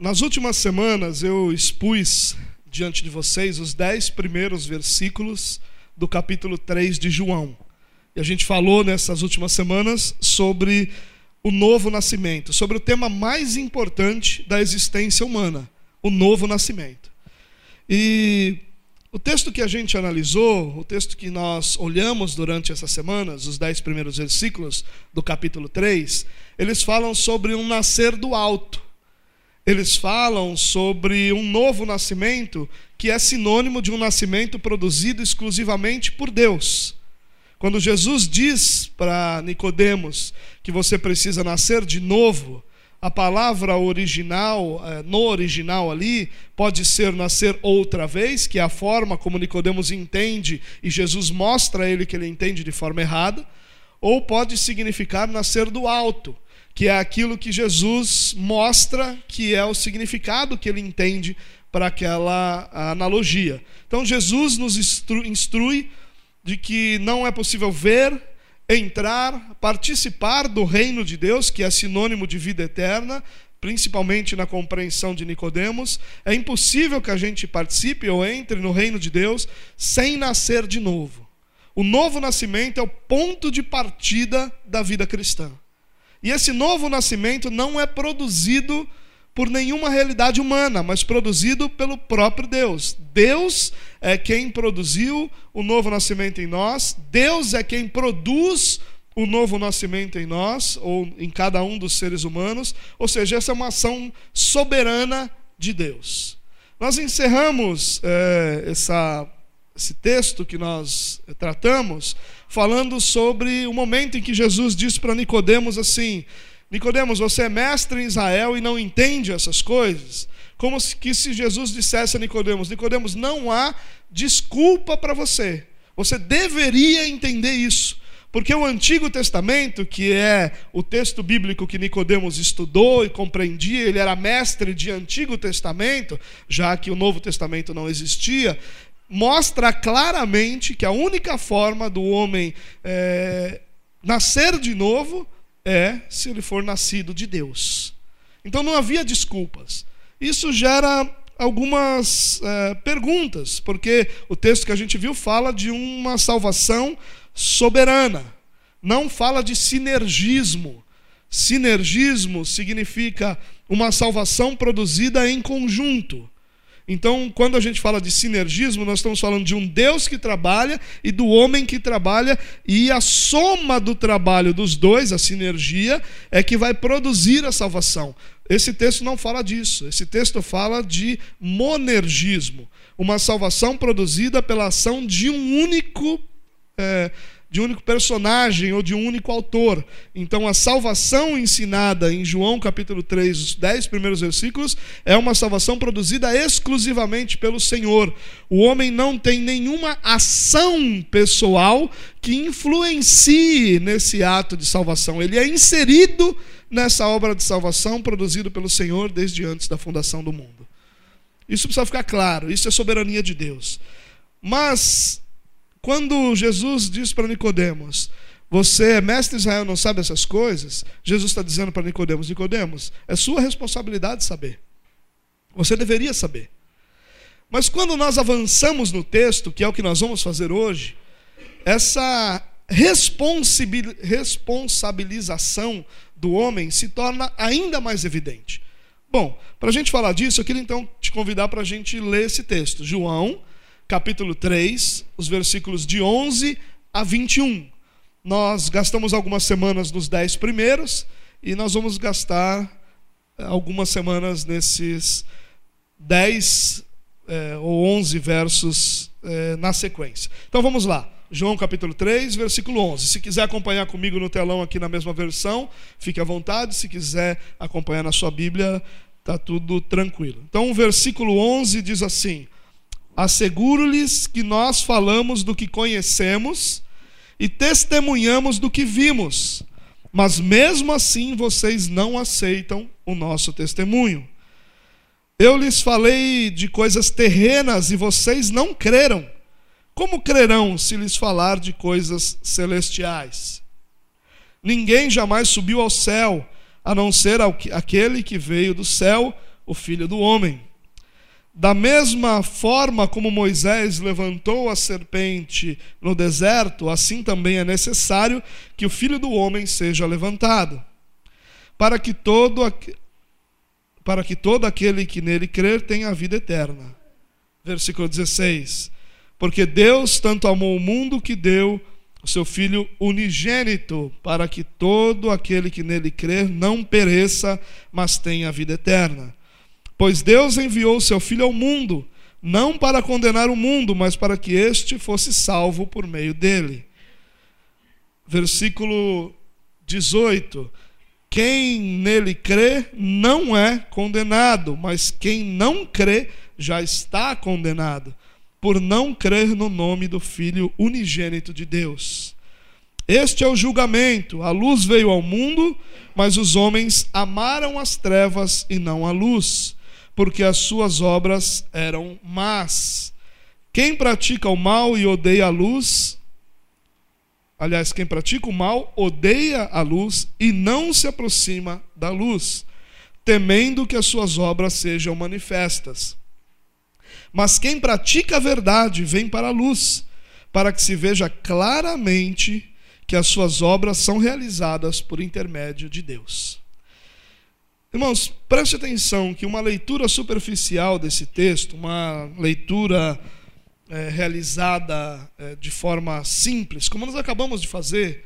Nas últimas semanas eu expus diante de vocês os dez primeiros versículos do capítulo 3 de João. E a gente falou nessas últimas semanas sobre o novo nascimento, sobre o tema mais importante da existência humana, o novo nascimento. E o texto que a gente analisou, o texto que nós olhamos durante essas semanas, os dez primeiros versículos do capítulo 3, eles falam sobre um nascer do alto eles falam sobre um novo nascimento que é sinônimo de um nascimento produzido exclusivamente por Deus. Quando Jesus diz para Nicodemos que você precisa nascer de novo, a palavra original, eh, no original ali, pode ser nascer outra vez, que é a forma como Nicodemos entende e Jesus mostra a ele que ele entende de forma errada, ou pode significar nascer do alto que é aquilo que Jesus mostra que é o significado que ele entende para aquela analogia. Então Jesus nos instrui de que não é possível ver, entrar, participar do reino de Deus, que é sinônimo de vida eterna, principalmente na compreensão de Nicodemos, é impossível que a gente participe ou entre no reino de Deus sem nascer de novo. O novo nascimento é o ponto de partida da vida cristã. E esse novo nascimento não é produzido por nenhuma realidade humana, mas produzido pelo próprio Deus. Deus é quem produziu o novo nascimento em nós, Deus é quem produz o novo nascimento em nós, ou em cada um dos seres humanos, ou seja, essa é uma ação soberana de Deus. Nós encerramos é, essa, esse texto que nós tratamos falando sobre o momento em que Jesus disse para Nicodemos assim: Nicodemos, você é mestre em Israel e não entende essas coisas? Como que se Jesus dissesse a Nicodemos: Nicodemos, não há desculpa para você. Você deveria entender isso. Porque o Antigo Testamento, que é o texto bíblico que Nicodemos estudou e compreendia, ele era mestre de Antigo Testamento, já que o Novo Testamento não existia, mostra claramente que a única forma do homem é, nascer de novo é se ele for nascido de Deus. Então não havia desculpas. Isso gera algumas é, perguntas, porque o texto que a gente viu fala de uma salvação soberana, não fala de sinergismo. Sinergismo significa uma salvação produzida em conjunto. Então, quando a gente fala de sinergismo, nós estamos falando de um Deus que trabalha e do homem que trabalha, e a soma do trabalho dos dois, a sinergia, é que vai produzir a salvação. Esse texto não fala disso. Esse texto fala de monergismo uma salvação produzida pela ação de um único. É, de um único personagem ou de um único autor. Então, a salvação ensinada em João capítulo 3, os dez primeiros versículos, é uma salvação produzida exclusivamente pelo Senhor. O homem não tem nenhuma ação pessoal que influencie nesse ato de salvação. Ele é inserido nessa obra de salvação produzida pelo Senhor desde antes da fundação do mundo. Isso precisa ficar claro, isso é soberania de Deus. Mas quando Jesus diz para Nicodemos, você é mestre de Israel, não sabe essas coisas, Jesus está dizendo para Nicodemos, Nicodemos, é sua responsabilidade saber. Você deveria saber. Mas quando nós avançamos no texto, que é o que nós vamos fazer hoje, essa responsabilização do homem se torna ainda mais evidente. Bom, para a gente falar disso, eu queria então te convidar para a gente ler esse texto. João, capítulo 3, os versículos de 11 a 21. Nós gastamos algumas semanas nos dez primeiros e nós vamos gastar eh, algumas semanas nesses 10 é, ou 11 versos é, na sequência. Então vamos lá. João capítulo 3, versículo 11. Se quiser acompanhar comigo no telão aqui na mesma versão, fique à vontade. Se quiser acompanhar na sua Bíblia, está tudo tranquilo. Então o versículo 11 diz assim: Asseguro-lhes que nós falamos do que conhecemos e testemunhamos do que vimos, mas mesmo assim vocês não aceitam o nosso testemunho. Eu lhes falei de coisas terrenas e vocês não creram. Como crerão se lhes falar de coisas celestiais? Ninguém jamais subiu ao céu, a não ser aquele que veio do céu, o filho do homem. Da mesma forma como Moisés levantou a serpente no deserto, assim também é necessário que o filho do homem seja levantado, para que todo, para que todo aquele que nele crer tenha a vida eterna. Versículo 16. Porque Deus tanto amou o mundo que deu o seu Filho unigênito, para que todo aquele que nele crer não pereça, mas tenha a vida eterna. Pois Deus enviou o seu Filho ao mundo, não para condenar o mundo, mas para que este fosse salvo por meio dele. Versículo 18: Quem nele crê não é condenado, mas quem não crê já está condenado por não crer no nome do Filho unigênito de Deus. Este é o julgamento: a luz veio ao mundo, mas os homens amaram as trevas e não a luz, porque as suas obras eram más. Quem pratica o mal e odeia a luz, aliás, quem pratica o mal odeia a luz e não se aproxima da luz, temendo que as suas obras sejam manifestas. Mas quem pratica a verdade vem para a luz, para que se veja claramente que as suas obras são realizadas por intermédio de Deus. Irmãos, preste atenção que uma leitura superficial desse texto, uma leitura é, realizada é, de forma simples, como nós acabamos de fazer,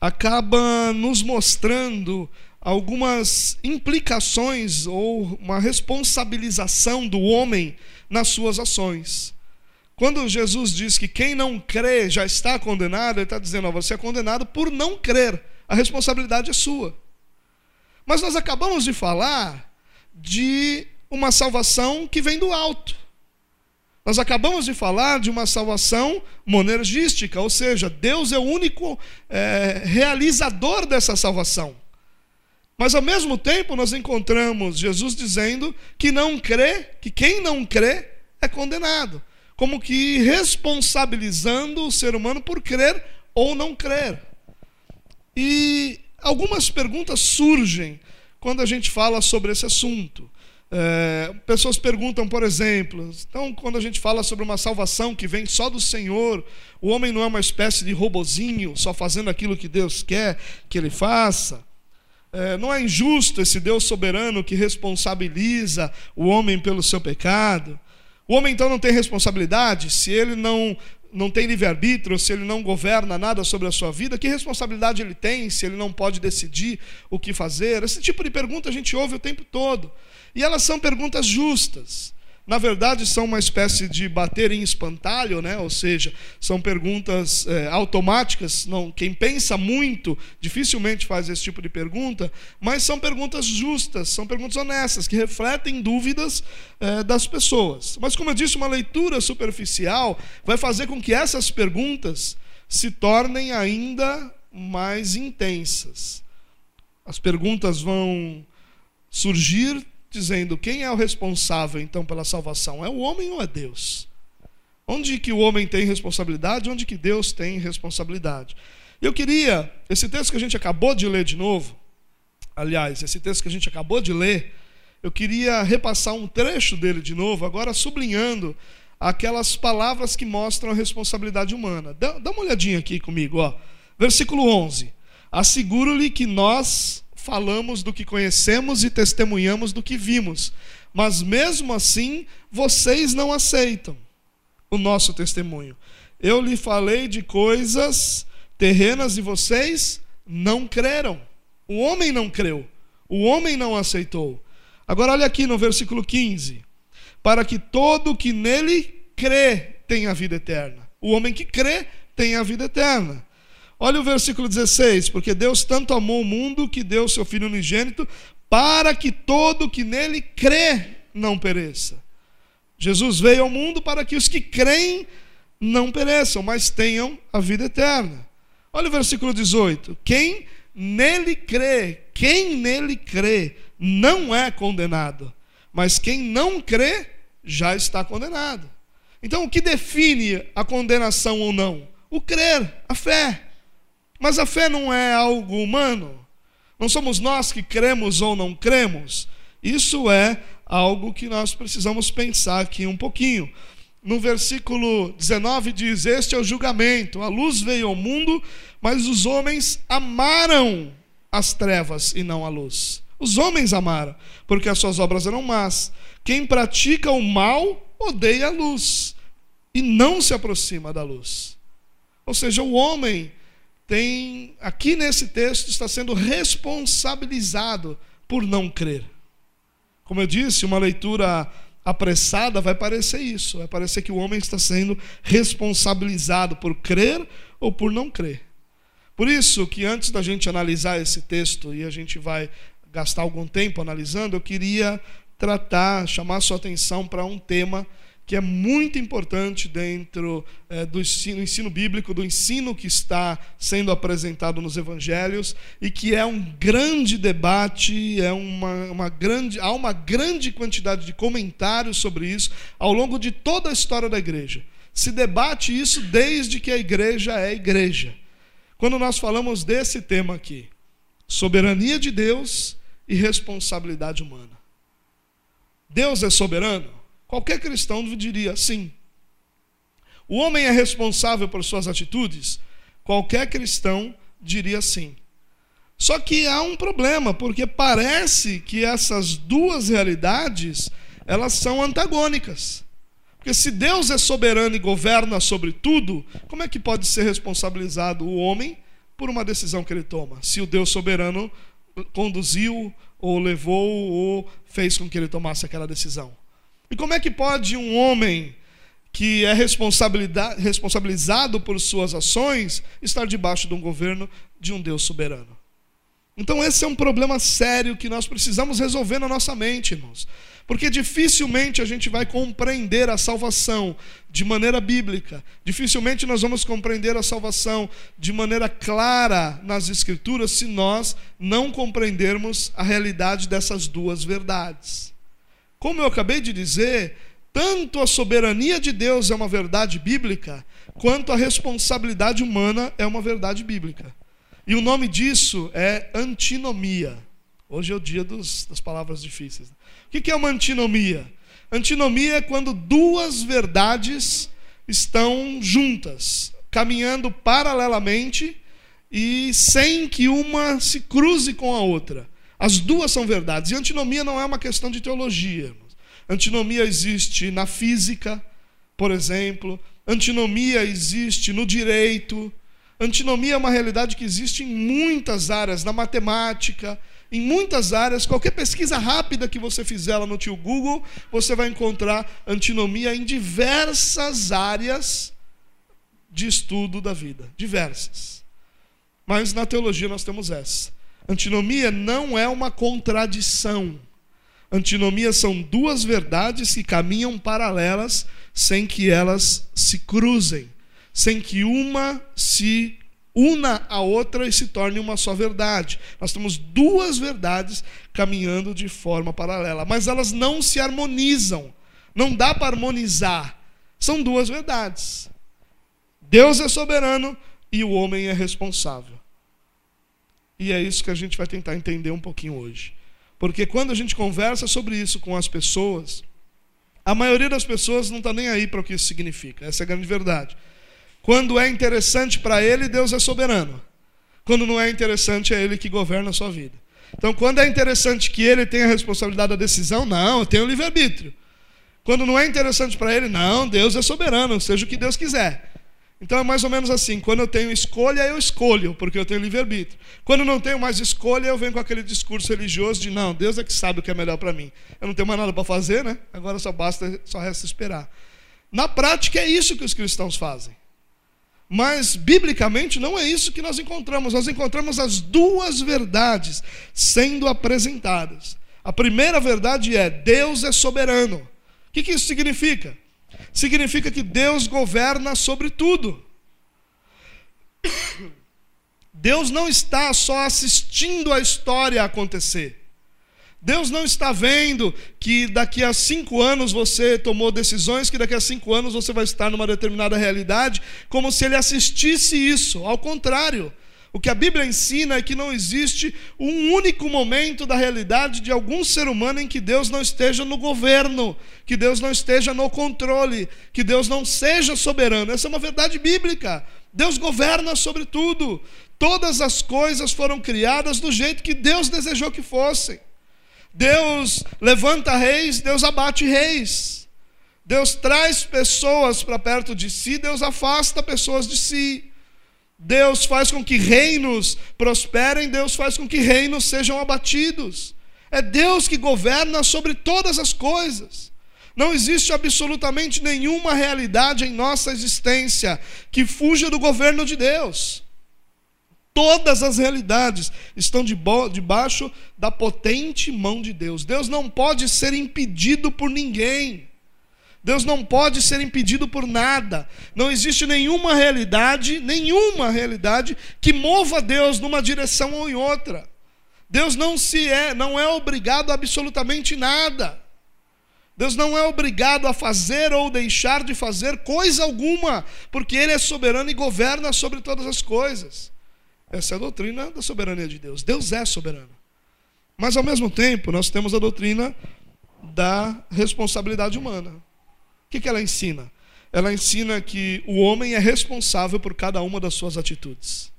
acaba nos mostrando algumas implicações ou uma responsabilização do homem nas suas ações. Quando Jesus diz que quem não crê já está condenado, ele está dizendo: ó, você é condenado por não crer, a responsabilidade é sua. Mas nós acabamos de falar de uma salvação que vem do alto. Nós acabamos de falar de uma salvação monergística, ou seja, Deus é o único é, realizador dessa salvação. Mas ao mesmo tempo nós encontramos Jesus dizendo que não crê, que quem não crê é condenado, como que responsabilizando o ser humano por crer ou não crer. E algumas perguntas surgem quando a gente fala sobre esse assunto. É, pessoas perguntam, por exemplo, então, quando a gente fala sobre uma salvação que vem só do Senhor, o homem não é uma espécie de robozinho, só fazendo aquilo que Deus quer que ele faça. É, não é injusto esse Deus soberano que responsabiliza o homem pelo seu pecado. O homem então não tem responsabilidade se ele não não tem livre-arbítrio, se ele não governa nada sobre a sua vida, que responsabilidade ele tem se ele não pode decidir o que fazer? Esse tipo de pergunta a gente ouve o tempo todo. E elas são perguntas justas na verdade são uma espécie de bater em espantalho, né? ou seja, são perguntas é, automáticas. Não, quem pensa muito dificilmente faz esse tipo de pergunta, mas são perguntas justas, são perguntas honestas, que refletem dúvidas é, das pessoas. Mas, como eu disse, uma leitura superficial vai fazer com que essas perguntas se tornem ainda mais intensas. As perguntas vão surgir dizendo quem é o responsável então pela salvação? É o homem ou é Deus? Onde que o homem tem responsabilidade, onde que Deus tem responsabilidade? Eu queria, esse texto que a gente acabou de ler de novo, aliás, esse texto que a gente acabou de ler, eu queria repassar um trecho dele de novo, agora sublinhando aquelas palavras que mostram a responsabilidade humana. Dá, uma olhadinha aqui comigo, ó. Versículo 11. Asseguro-lhe que nós falamos do que conhecemos e testemunhamos do que vimos, mas mesmo assim vocês não aceitam o nosso testemunho. Eu lhe falei de coisas terrenas e vocês não creram. O homem não creu, o homem não aceitou. Agora olha aqui no versículo 15: para que todo que nele crê tenha vida eterna. O homem que crê tem a vida eterna. Olha o versículo 16: Porque Deus tanto amou o mundo que deu seu Filho unigênito, para que todo que nele crê não pereça. Jesus veio ao mundo para que os que creem não pereçam, mas tenham a vida eterna. Olha o versículo 18: Quem nele crê, quem nele crê, não é condenado, mas quem não crê já está condenado. Então, o que define a condenação ou não? O crer, a fé. Mas a fé não é algo humano. Não somos nós que cremos ou não cremos. Isso é algo que nós precisamos pensar aqui um pouquinho. No versículo 19 diz: Este é o julgamento. A luz veio ao mundo, mas os homens amaram as trevas e não a luz. Os homens amaram, porque as suas obras eram más. Quem pratica o mal odeia a luz e não se aproxima da luz. Ou seja, o homem tem, aqui nesse texto, está sendo responsabilizado por não crer. Como eu disse, uma leitura apressada vai parecer isso, vai parecer que o homem está sendo responsabilizado por crer ou por não crer. Por isso que antes da gente analisar esse texto, e a gente vai gastar algum tempo analisando, eu queria tratar, chamar sua atenção para um tema que é muito importante dentro é, do ensino, ensino, bíblico, do ensino que está sendo apresentado nos evangelhos e que é um grande debate, é uma, uma grande, há uma grande quantidade de comentários sobre isso ao longo de toda a história da igreja. Se debate isso desde que a igreja é igreja. Quando nós falamos desse tema aqui, soberania de Deus e responsabilidade humana. Deus é soberano? Qualquer cristão diria sim. O homem é responsável por suas atitudes? Qualquer cristão diria sim. Só que há um problema, porque parece que essas duas realidades, elas são antagônicas. Porque se Deus é soberano e governa sobre tudo, como é que pode ser responsabilizado o homem por uma decisão que ele toma? Se o Deus soberano conduziu, ou levou, ou fez com que ele tomasse aquela decisão. E como é que pode um homem que é responsabilizado por suas ações estar debaixo de um governo de um Deus soberano? Então, esse é um problema sério que nós precisamos resolver na nossa mente, irmãos. Porque dificilmente a gente vai compreender a salvação de maneira bíblica, dificilmente nós vamos compreender a salvação de maneira clara nas Escrituras se nós não compreendermos a realidade dessas duas verdades. Como eu acabei de dizer, tanto a soberania de Deus é uma verdade bíblica, quanto a responsabilidade humana é uma verdade bíblica. E o nome disso é antinomia. Hoje é o dia dos, das palavras difíceis. O que é uma antinomia? Antinomia é quando duas verdades estão juntas, caminhando paralelamente e sem que uma se cruze com a outra. As duas são verdades. E antinomia não é uma questão de teologia. Antinomia existe na física, por exemplo. Antinomia existe no direito. Antinomia é uma realidade que existe em muitas áreas, na matemática, em muitas áreas. Qualquer pesquisa rápida que você fizer lá no tio Google, você vai encontrar antinomia em diversas áreas de estudo da vida. Diversas. Mas na teologia nós temos essa. Antinomia não é uma contradição. Antinomia são duas verdades que caminham paralelas sem que elas se cruzem, sem que uma se una a outra e se torne uma só verdade. Nós temos duas verdades caminhando de forma paralela, mas elas não se harmonizam. Não dá para harmonizar. São duas verdades. Deus é soberano e o homem é responsável. E é isso que a gente vai tentar entender um pouquinho hoje. Porque quando a gente conversa sobre isso com as pessoas, a maioria das pessoas não está nem aí para o que isso significa. Essa é a grande verdade. Quando é interessante para ele, Deus é soberano. Quando não é interessante, é ele que governa a sua vida. Então, quando é interessante que ele tenha a responsabilidade da decisão, não, eu tenho livre-arbítrio. Quando não é interessante para ele, não, Deus é soberano, seja o que Deus quiser. Então é mais ou menos assim: quando eu tenho escolha, eu escolho, porque eu tenho livre-arbítrio. Quando não tenho mais escolha, eu venho com aquele discurso religioso de não, Deus é que sabe o que é melhor para mim. Eu não tenho mais nada para fazer, né? Agora só basta, só resta esperar. Na prática é isso que os cristãos fazem. Mas biblicamente não é isso que nós encontramos. Nós encontramos as duas verdades sendo apresentadas. A primeira verdade é: Deus é soberano. O que, que isso significa? Significa que Deus governa sobre tudo. Deus não está só assistindo a história acontecer. Deus não está vendo que daqui a cinco anos você tomou decisões, que daqui a cinco anos você vai estar numa determinada realidade, como se ele assistisse isso. Ao contrário, O que a Bíblia ensina é que não existe um único momento da realidade de algum ser humano em que Deus não esteja no governo, que Deus não esteja no controle, que Deus não seja soberano. Essa é uma verdade bíblica. Deus governa sobre tudo. Todas as coisas foram criadas do jeito que Deus desejou que fossem. Deus levanta reis, Deus abate reis. Deus traz pessoas para perto de si, Deus afasta pessoas de si. Deus faz com que reinos prosperem, Deus faz com que reinos sejam abatidos. É Deus que governa sobre todas as coisas. Não existe absolutamente nenhuma realidade em nossa existência que fuja do governo de Deus. Todas as realidades estão debaixo da potente mão de Deus. Deus não pode ser impedido por ninguém. Deus não pode ser impedido por nada. Não existe nenhuma realidade, nenhuma realidade que mova Deus numa direção ou em outra. Deus não se é, não é obrigado a absolutamente nada. Deus não é obrigado a fazer ou deixar de fazer coisa alguma, porque ele é soberano e governa sobre todas as coisas. Essa é a doutrina da soberania de Deus. Deus é soberano. Mas ao mesmo tempo, nós temos a doutrina da responsabilidade humana que, que ela ensina? Ela ensina que o homem é responsável por cada uma das suas atitudes.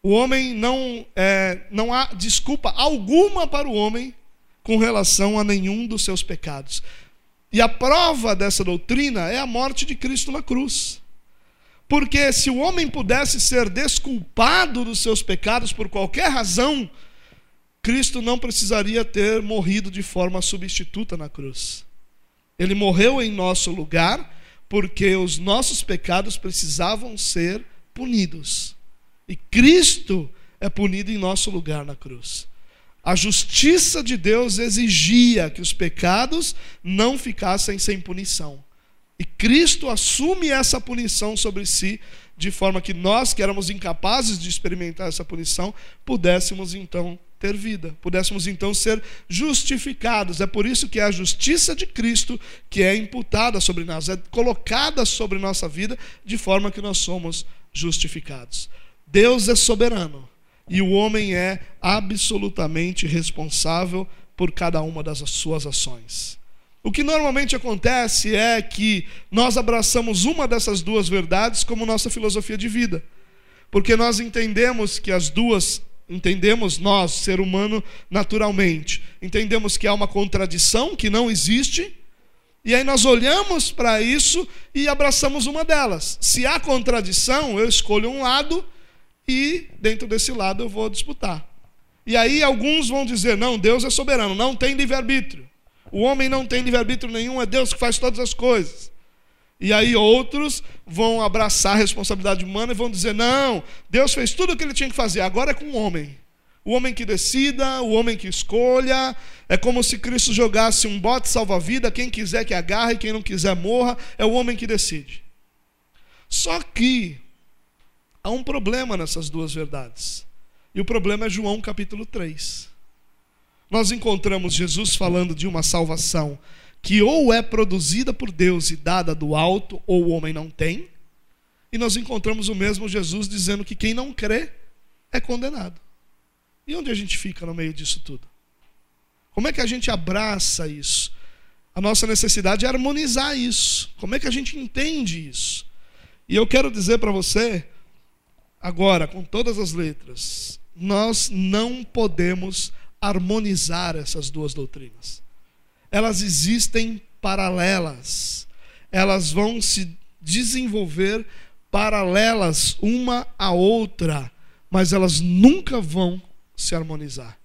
O homem não, é, não há desculpa alguma para o homem com relação a nenhum dos seus pecados. E a prova dessa doutrina é a morte de Cristo na cruz. Porque se o homem pudesse ser desculpado dos seus pecados por qualquer razão, Cristo não precisaria ter morrido de forma substituta na cruz. Ele morreu em nosso lugar porque os nossos pecados precisavam ser punidos. E Cristo é punido em nosso lugar na cruz. A justiça de Deus exigia que os pecados não ficassem sem punição. E Cristo assume essa punição sobre si, de forma que nós, que éramos incapazes de experimentar essa punição, pudéssemos então ter vida, pudéssemos então ser justificados. É por isso que é a justiça de Cristo que é imputada sobre nós, é colocada sobre nossa vida de forma que nós somos justificados. Deus é soberano e o homem é absolutamente responsável por cada uma das suas ações. O que normalmente acontece é que nós abraçamos uma dessas duas verdades como nossa filosofia de vida, porque nós entendemos que as duas entendemos nós, ser humano, naturalmente. Entendemos que há uma contradição que não existe, e aí nós olhamos para isso e abraçamos uma delas. Se há contradição, eu escolho um lado e dentro desse lado eu vou disputar. E aí alguns vão dizer: não, Deus é soberano, não tem livre-arbítrio. O homem não tem livre-arbítrio nenhum, é Deus que faz todas as coisas. E aí outros vão abraçar a responsabilidade humana e vão dizer: não, Deus fez tudo o que ele tinha que fazer, agora é com o homem. O homem que decida, o homem que escolha. É como se Cristo jogasse um bote salva-vida, quem quiser que agarre, quem não quiser morra, é o homem que decide. Só que há um problema nessas duas verdades. E o problema é João capítulo 3. Nós encontramos Jesus falando de uma salvação que ou é produzida por Deus e dada do alto, ou o homem não tem. E nós encontramos o mesmo Jesus dizendo que quem não crê é condenado. E onde a gente fica no meio disso tudo? Como é que a gente abraça isso? A nossa necessidade é harmonizar isso. Como é que a gente entende isso? E eu quero dizer para você, agora, com todas as letras, nós não podemos harmonizar essas duas doutrinas elas existem paralelas. Elas vão se desenvolver paralelas uma à outra, mas elas nunca vão se harmonizar.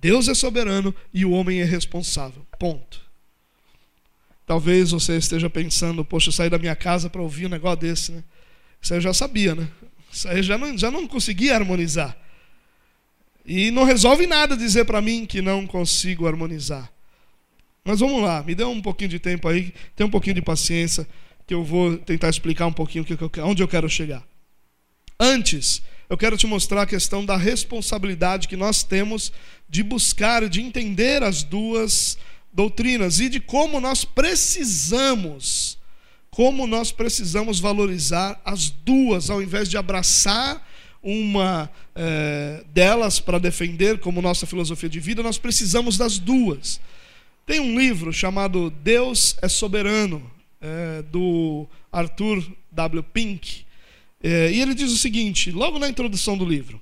Deus é soberano e o homem é responsável. Ponto. Talvez você esteja pensando, poxa, eu saí da minha casa para ouvir um negócio desse, né? Isso aí eu já sabia, né? Isso aí eu já não, já não conseguia harmonizar. E não resolve nada dizer para mim que não consigo harmonizar. Mas vamos lá, me dê um pouquinho de tempo aí, tenha um pouquinho de paciência, que eu vou tentar explicar um pouquinho onde eu quero chegar. Antes, eu quero te mostrar a questão da responsabilidade que nós temos de buscar, de entender as duas doutrinas e de como nós precisamos, como nós precisamos valorizar as duas, ao invés de abraçar uma é, delas para defender como nossa filosofia de vida, nós precisamos das duas. Tem um livro chamado Deus é Soberano, é, do Arthur W. Pink, é, e ele diz o seguinte, logo na introdução do livro: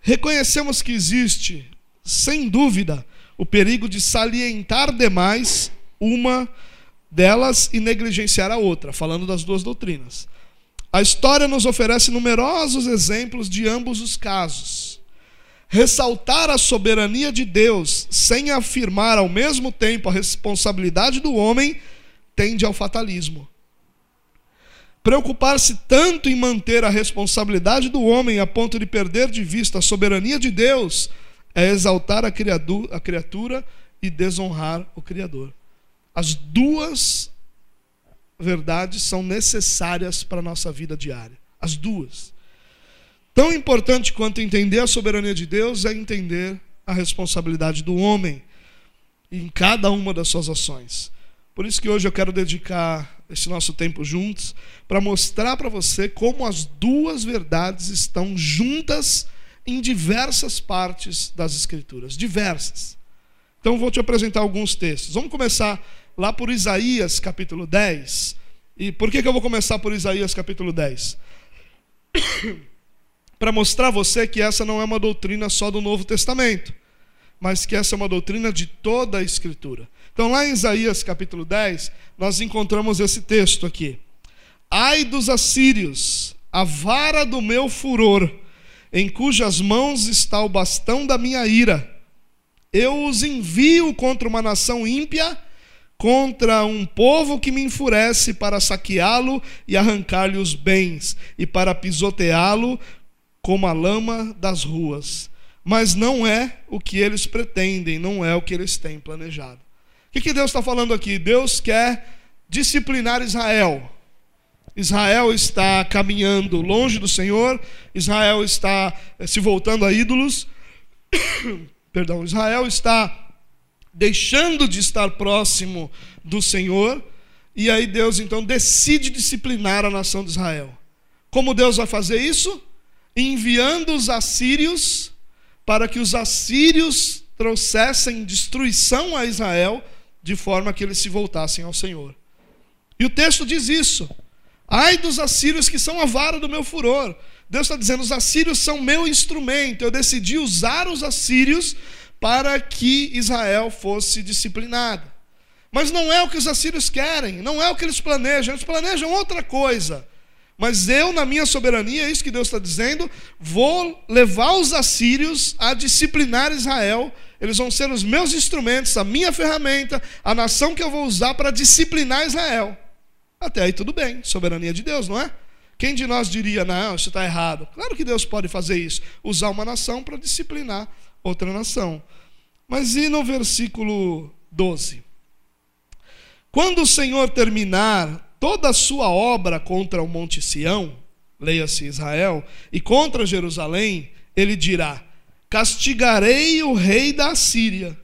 Reconhecemos que existe, sem dúvida, o perigo de salientar demais uma delas e negligenciar a outra, falando das duas doutrinas. A história nos oferece numerosos exemplos de ambos os casos. Ressaltar a soberania de Deus sem afirmar ao mesmo tempo a responsabilidade do homem tende ao fatalismo. Preocupar-se tanto em manter a responsabilidade do homem a ponto de perder de vista a soberania de Deus é exaltar a criatura e desonrar o Criador. As duas verdades são necessárias para a nossa vida diária. As duas. Tão importante quanto entender a soberania de Deus é entender a responsabilidade do homem em cada uma das suas ações. Por isso que hoje eu quero dedicar esse nosso tempo juntos para mostrar para você como as duas verdades estão juntas em diversas partes das Escrituras diversas. Então vou te apresentar alguns textos. Vamos começar lá por Isaías capítulo 10. E por que, que eu vou começar por Isaías capítulo 10? Para mostrar a você que essa não é uma doutrina só do Novo Testamento, mas que essa é uma doutrina de toda a Escritura. Então, lá em Isaías capítulo 10, nós encontramos esse texto aqui: Ai dos assírios, a vara do meu furor, em cujas mãos está o bastão da minha ira. Eu os envio contra uma nação ímpia contra um povo que me enfurece para saqueá-lo e arrancar-lhe os bens, e para pisoteá-lo como a lama das ruas. Mas não é o que eles pretendem, não é o que eles têm planejado. O que, que Deus está falando aqui? Deus quer disciplinar Israel. Israel está caminhando longe do Senhor, Israel está eh, se voltando a ídolos. Perdão, Israel está deixando de estar próximo do Senhor, e aí Deus então decide disciplinar a nação de Israel. Como Deus vai fazer isso? Enviando os assírios para que os assírios trouxessem destruição a Israel, de forma que eles se voltassem ao Senhor. E o texto diz isso. Ai dos assírios que são a vara do meu furor. Deus está dizendo: os assírios são meu instrumento. Eu decidi usar os assírios para que Israel fosse disciplinado. Mas não é o que os assírios querem, não é o que eles planejam, eles planejam outra coisa. Mas eu, na minha soberania, é isso que Deus está dizendo, vou levar os assírios a disciplinar Israel. Eles vão ser os meus instrumentos, a minha ferramenta, a nação que eu vou usar para disciplinar Israel. Até aí tudo bem, soberania de Deus, não é? Quem de nós diria, não, isso está errado? Claro que Deus pode fazer isso, usar uma nação para disciplinar outra nação. Mas e no versículo 12? Quando o Senhor terminar toda a sua obra contra o Monte Sião, leia-se Israel, e contra Jerusalém, ele dirá: Castigarei o rei da Assíria,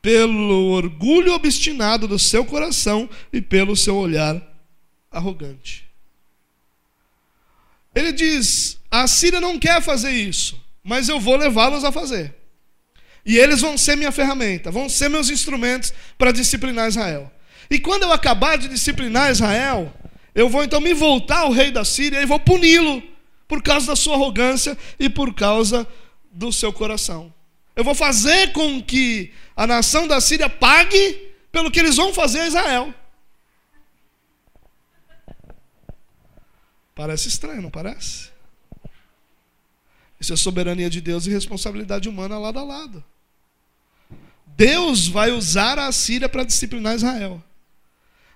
pelo orgulho obstinado do seu coração e pelo seu olhar arrogante. Ele diz: a Assíria não quer fazer isso mas eu vou levá-los a fazer. E eles vão ser minha ferramenta, vão ser meus instrumentos para disciplinar Israel. E quando eu acabar de disciplinar Israel, eu vou então me voltar ao rei da Síria e vou puni-lo por causa da sua arrogância e por causa do seu coração. Eu vou fazer com que a nação da Síria pague pelo que eles vão fazer a Israel. Parece estranho, não parece? Isso é soberania de Deus e responsabilidade humana lado a lado. Deus vai usar a Síria para disciplinar Israel.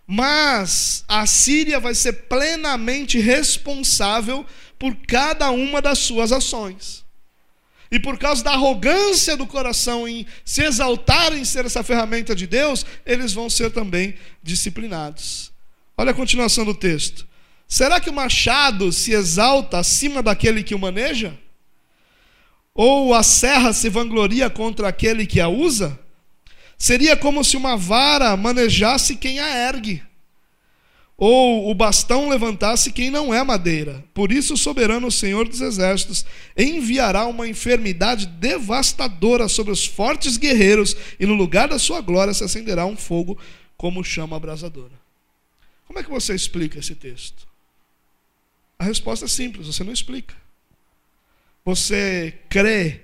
Mas a Síria vai ser plenamente responsável por cada uma das suas ações. E por causa da arrogância do coração em se exaltar em ser essa ferramenta de Deus, eles vão ser também disciplinados. Olha a continuação do texto. Será que o machado se exalta acima daquele que o maneja? Ou a serra se vangloria contra aquele que a usa? Seria como se uma vara manejasse quem a ergue. ou o bastão levantasse quem não é madeira. Por isso, o soberano Senhor dos Exércitos enviará uma enfermidade devastadora sobre os fortes guerreiros, e no lugar da sua glória se acenderá um fogo como chama abrasadora. Como é que você explica esse texto? A resposta é simples: você não explica. Você crê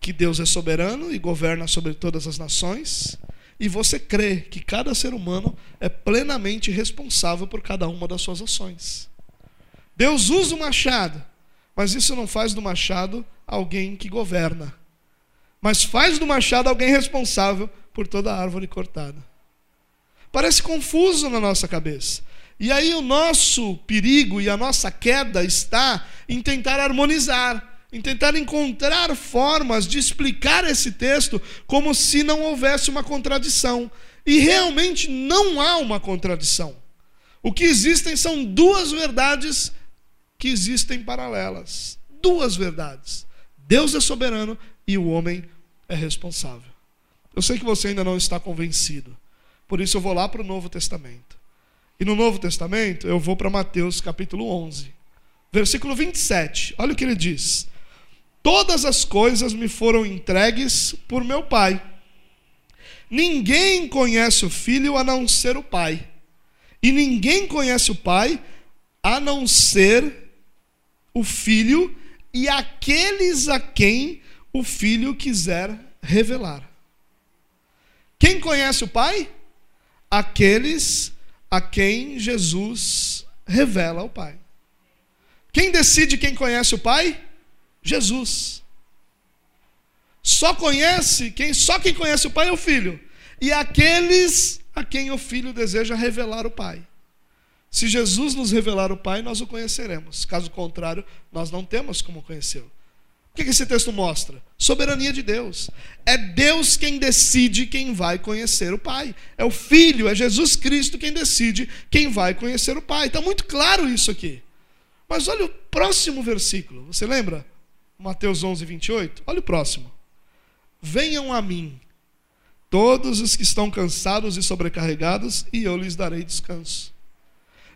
que Deus é soberano e governa sobre todas as nações, e você crê que cada ser humano é plenamente responsável por cada uma das suas ações. Deus usa o machado, mas isso não faz do machado alguém que governa, mas faz do machado alguém responsável por toda a árvore cortada. Parece confuso na nossa cabeça. E aí o nosso perigo e a nossa queda está em tentar harmonizar em tentar encontrar formas de explicar esse texto como se não houvesse uma contradição. E realmente não há uma contradição. O que existem são duas verdades que existem paralelas. Duas verdades. Deus é soberano e o homem é responsável. Eu sei que você ainda não está convencido. Por isso eu vou lá para o Novo Testamento. E no Novo Testamento eu vou para Mateus capítulo 11, versículo 27. Olha o que ele diz: Todas as coisas me foram entregues por meu Pai. Ninguém conhece o Filho a não ser o Pai. E ninguém conhece o Pai a não ser o Filho e aqueles a quem o Filho quiser revelar. Quem conhece o Pai? Aqueles a quem Jesus revela o Pai. Quem decide quem conhece o Pai? Jesus. Só conhece quem só quem conhece o Pai é o Filho e aqueles a quem o Filho deseja revelar o Pai. Se Jesus nos revelar o Pai, nós o conheceremos. Caso contrário, nós não temos como conhecê-lo. O que esse texto mostra? Soberania de Deus. É Deus quem decide quem vai conhecer o Pai. É o Filho, é Jesus Cristo quem decide quem vai conhecer o Pai. Está muito claro isso aqui. Mas olha o próximo versículo. Você lembra? Mateus 11, 28. Olha o próximo. Venham a mim, todos os que estão cansados e sobrecarregados, e eu lhes darei descanso.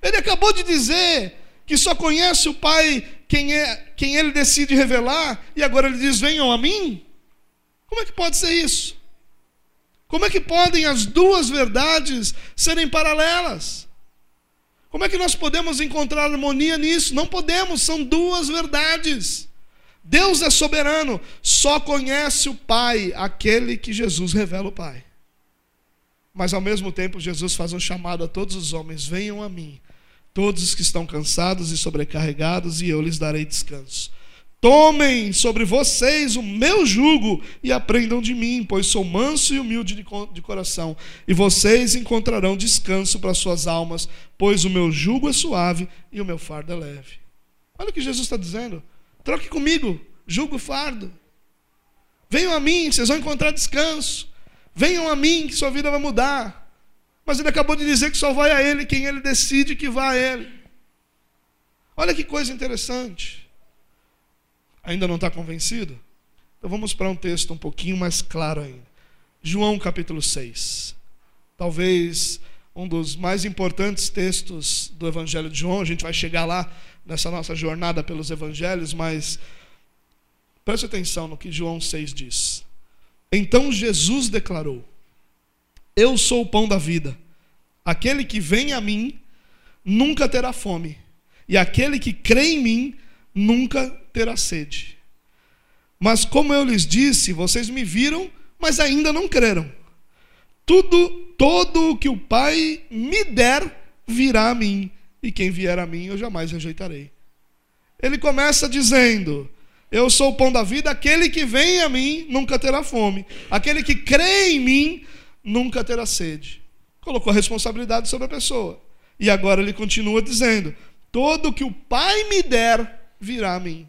Ele acabou de dizer que só conhece o Pai quem, é, quem ele decide revelar, e agora ele diz: Venham a mim. Como é que pode ser isso? Como é que podem as duas verdades serem paralelas? Como é que nós podemos encontrar harmonia nisso? Não podemos, são duas verdades. Deus é soberano, só conhece o Pai aquele que Jesus revela o Pai. Mas ao mesmo tempo, Jesus faz um chamado a todos os homens: venham a mim, todos os que estão cansados e sobrecarregados, e eu lhes darei descanso. Tomem sobre vocês o meu jugo e aprendam de mim, pois sou manso e humilde de coração, e vocês encontrarão descanso para suas almas, pois o meu jugo é suave e o meu fardo é leve. Olha o que Jesus está dizendo. Troque comigo, julgo o fardo. Venham a mim, vocês vão encontrar descanso. Venham a mim, que sua vida vai mudar. Mas ele acabou de dizer que só vai a ele quem ele decide que vá a ele. Olha que coisa interessante. Ainda não está convencido? Então vamos para um texto um pouquinho mais claro ainda. João capítulo 6. Talvez um dos mais importantes textos do Evangelho de João, a gente vai chegar lá nessa nossa jornada pelos evangelhos, mas preste atenção no que João 6 diz. Então Jesus declarou: Eu sou o pão da vida. Aquele que vem a mim nunca terá fome, e aquele que crê em mim nunca terá sede. Mas como eu lhes disse, vocês me viram, mas ainda não creram. Tudo, todo o que o Pai me der virá a mim e quem vier a mim eu jamais rejeitarei. Ele começa dizendo: Eu sou o pão da vida, aquele que vem a mim nunca terá fome, aquele que crê em mim nunca terá sede. Colocou a responsabilidade sobre a pessoa. E agora ele continua dizendo: Todo que o Pai me der virá a mim.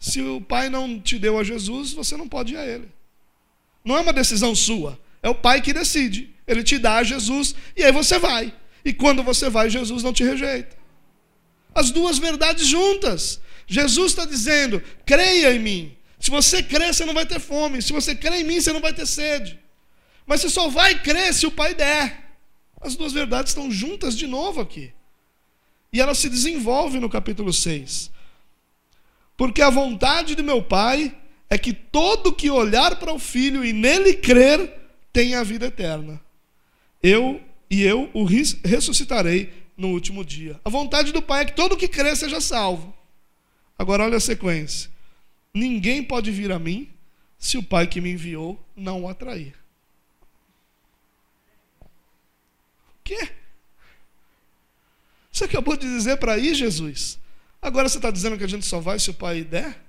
Se o Pai não te deu a Jesus, você não pode ir a Ele. Não é uma decisão sua, é o Pai que decide. Ele te dá a Jesus e aí você vai. E quando você vai, Jesus não te rejeita. As duas verdades juntas. Jesus está dizendo: creia em mim. Se você crer, você não vai ter fome. Se você crer em mim, você não vai ter sede. Mas você só vai crer se o Pai der. As duas verdades estão juntas de novo aqui. E elas se desenvolvem no capítulo 6. Porque a vontade do meu Pai é que todo que olhar para o Filho e nele crer tenha a vida eterna. Eu e eu o ressuscitarei no último dia. A vontade do Pai é que todo que crer seja salvo. Agora olha a sequência. Ninguém pode vir a mim se o Pai que me enviou não o atrair. O quê? Você acabou de dizer para ir, Jesus? Agora você está dizendo que a gente só vai se o Pai der?